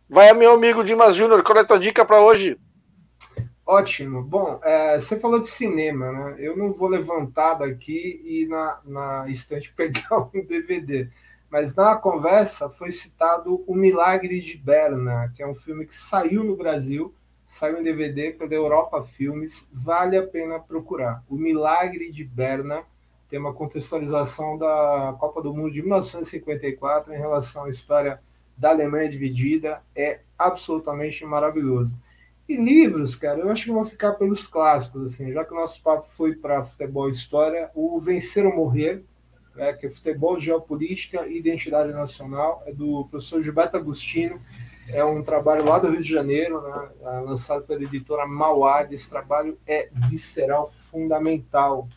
Vai, meu amigo Dimas Júnior, qual é a tua dica para hoje? Ótimo. Bom, é, você falou de cinema, né? Eu não vou levantar daqui e na, na estante *laughs* pegar um DVD, mas na conversa foi citado O Milagre de Berna, que é um filme que saiu no Brasil, saiu em DVD pela Europa Filmes, vale a pena procurar. O Milagre de Berna tem uma contextualização da Copa do Mundo de 1954 em relação à história da Alemanha dividida, é absolutamente maravilhoso. E livros, cara, eu acho que vou ficar pelos clássicos, assim, já que o nosso papo foi para futebol e história, o Vencer ou Morrer, né, que é Futebol, Geopolítica e Identidade Nacional, é do professor Gilberto Agostino, é um trabalho lá do Rio de Janeiro, né, é lançado pela editora Mauad, esse trabalho é visceral, fundamental.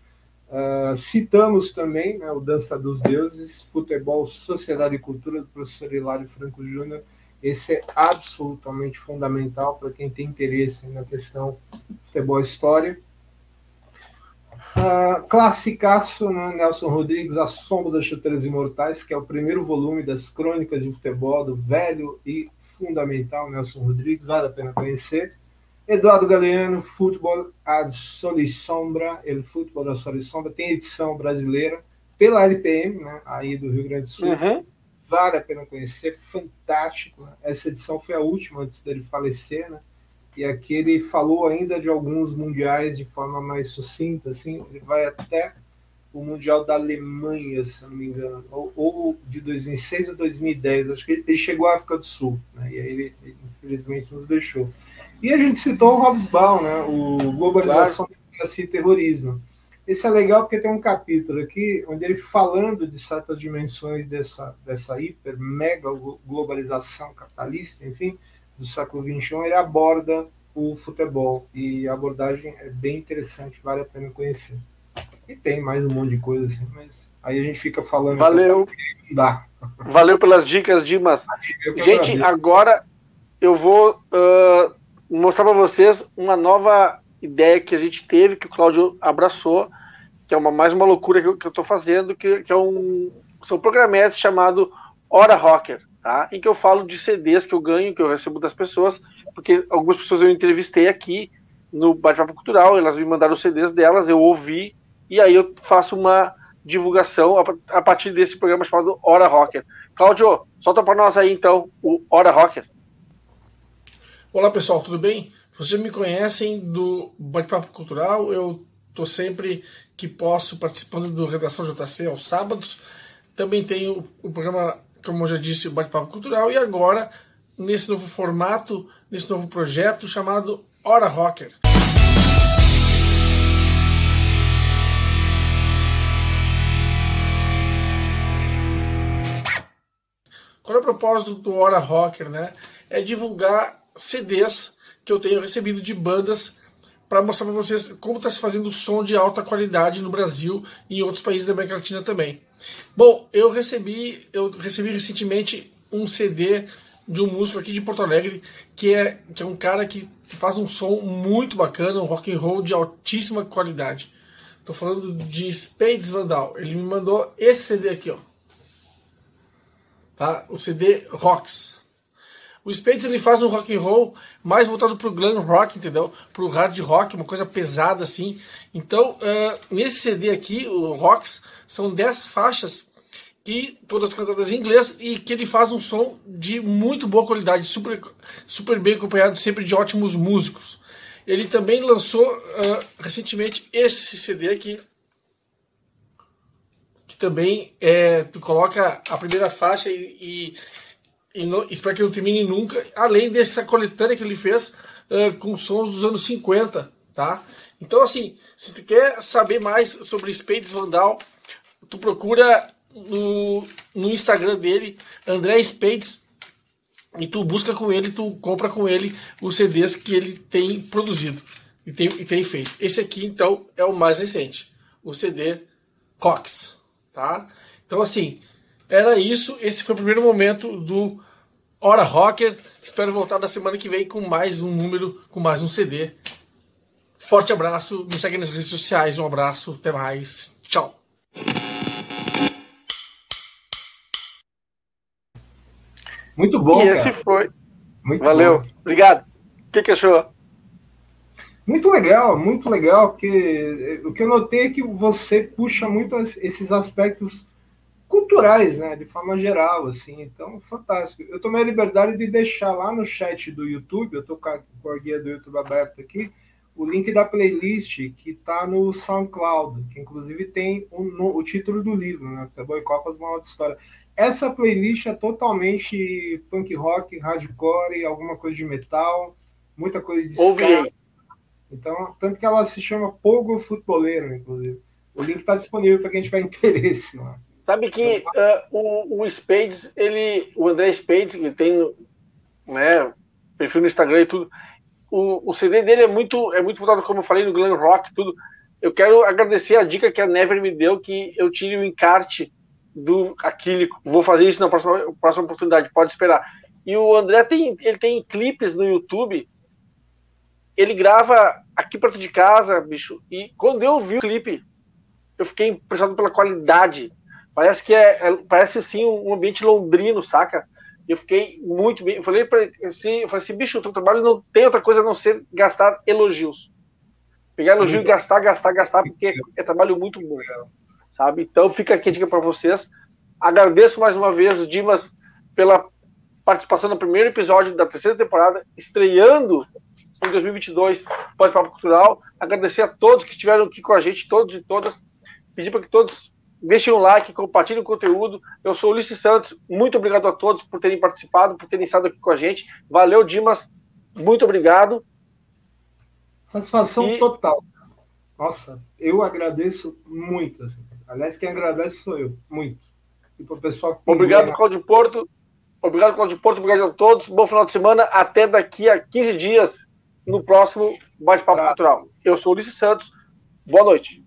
Uh, citamos também né, o Dança dos Deuses, Futebol, Sociedade e Cultura, do professor Hilário Franco Júnior, esse é absolutamente fundamental para quem tem interesse na questão futebol história. Uh, classicaço, né? Nelson Rodrigues, A Sombra das Chuteiras Imortais, que é o primeiro volume das crônicas de futebol do velho e fundamental Nelson Rodrigues, vale a pena conhecer. Eduardo Galeano, Futebol ad Sol e Sombra, ele Futebol da Sol e Sombra, tem edição brasileira pela LPM, né, aí do Rio Grande do Sul. Uhum vale a pena conhecer, fantástico. Essa edição foi a última antes dele falecer, né? E aqui ele falou ainda de alguns mundiais de forma mais sucinta, assim, ele vai até o Mundial da Alemanha, se não me engano, ou, ou de 2006 a 2010, acho que ele, ele chegou à África do Sul, né? e aí ele, ele, infelizmente nos deixou. E a gente citou o Hobsbawm, né? o Globalização claro. e Terrorismo. Esse é legal porque tem um capítulo aqui onde ele falando de certas dimensões dessa, dessa hiper, mega globalização capitalista, enfim, do século XXI, ele aborda o futebol e a abordagem é bem interessante, vale a pena conhecer. E tem mais um monte de coisa assim, mas aí a gente fica falando. Valeu. Dá. Valeu pelas dicas, Dimas. Gente, agora eu vou uh, mostrar para vocês uma nova ideia que a gente teve, que o Cláudio abraçou, que é uma, mais uma loucura que eu, estou fazendo, que, que é um, são programetes chamado Hora Rocker, tá? em que eu falo de CDs que eu ganho, que eu recebo das pessoas, porque algumas pessoas eu entrevistei aqui no Bate-Papo Cultural, elas me mandaram os CDs delas, eu ouvi, e aí eu faço uma divulgação a, a partir desse programa chamado Hora Rocker. Cláudio, solta para nós aí então o Hora Rocker. Olá pessoal, tudo bem? Vocês me conhecem do Bate-Papo Cultural, eu estou sempre que posso participando do Redação JC aos sábados. Também tenho o programa, como eu já disse, o Bate-Papo Cultural. E agora, nesse novo formato, nesse novo projeto chamado Hora Rocker. Qual é o propósito do Hora Rocker? Né? É divulgar CDs que eu tenho recebido de bandas para mostrar para vocês como está se fazendo som de alta qualidade no Brasil e em outros países da América Latina também. Bom, eu recebi, eu recebi recentemente um CD de um músico aqui de Porto Alegre que é, que é um cara que, faz um som muito bacana, um rock and roll de altíssima qualidade. Estou falando de Spades Vandal. Ele me mandou esse CD aqui, ó. Tá? O CD Rocks. O Spades ele faz um rock and roll mais voltado para o glam rock, entendeu? Para o hard rock, uma coisa pesada assim. Então, uh, nesse CD aqui, o Rocks, são 10 faixas e todas cantadas em inglês e que ele faz um som de muito boa qualidade, super, super bem acompanhado, sempre de ótimos músicos. Ele também lançou uh, recentemente esse CD aqui, que também é, tu coloca a primeira faixa e e não, espero que não termine nunca, além dessa coletânea que ele fez uh, com sons dos anos 50, tá? Então, assim, se tu quer saber mais sobre Spades Vandal, tu procura no, no Instagram dele, André Spades, e tu busca com ele, tu compra com ele os CDs que ele tem produzido e tem, e tem feito. Esse aqui, então, é o mais recente, o CD Cox, tá? Então, assim, era isso. Esse foi o primeiro momento do Hora Rocker. Espero voltar na semana que vem com mais um número, com mais um CD. Forte abraço, me segue nas redes sociais. Um abraço, até mais. Tchau. Muito bom. E esse foi. Muito Valeu. Bom. Obrigado. O que, que achou? Muito legal, muito legal, porque o que eu notei é que você puxa muito esses aspectos culturais, né, de forma geral, assim, então, fantástico. Eu tomei a liberdade de deixar lá no chat do YouTube, eu tô com a, com a guia do YouTube aberta aqui, o link da playlist que tá no SoundCloud, que inclusive tem o, no, o título do livro, né, Futebol e Copas, uma outra história. Essa playlist é totalmente punk rock, hardcore, alguma coisa de metal, muita coisa de Ouvi. Então, tanto que ela se chama Pogo Futeboleiro, inclusive. O link está disponível para quem tiver *laughs* interesse. Lá. Sabe que uh, o, o Spades, ele, o André Spades, que tem né, perfil no Instagram e tudo, o, o CD dele é muito, é muito voltado, como eu falei, no glam rock tudo. Eu quero agradecer a dica que a Never me deu, que eu tire o encarte do acrílico. Vou fazer isso na próxima, próxima oportunidade, pode esperar. E o André tem, ele tem clipes no YouTube. Ele grava aqui perto de casa, bicho. E quando eu vi o clipe, eu fiquei impressionado pela qualidade. Parece que é, é parece assim um ambiente londrino, saca? Eu fiquei muito bem. Eu falei para assim, eu falei assim, bicho, o teu trabalho não tem outra coisa a não ser gastar elogios. Pegar elogio e gastar, gastar, gastar, porque é trabalho muito bom sabe? Então fica aqui a dica para vocês. Agradeço mais uma vez o Dimas pela participação no primeiro episódio da terceira temporada, estreando em 2022 Pode Papo Cultural. Agradecer a todos que estiveram aqui com a gente, todos e todas. Pedir para que todos deixem um like, compartilhem o conteúdo. Eu sou Ulisses Santos, muito obrigado a todos por terem participado, por terem estado aqui com a gente. Valeu, Dimas, muito obrigado. Satisfação e... total. Nossa, eu agradeço muito. Assim. Aliás, quem agradece sou eu, muito. E para o pessoal que Obrigado, Cláudio Porto. Obrigado, Cláudio Porto. Obrigado a todos. Bom final de semana. Até daqui a 15 dias no próximo Bate-Papo Cultural. Eu sou Ulisses Santos. Boa noite.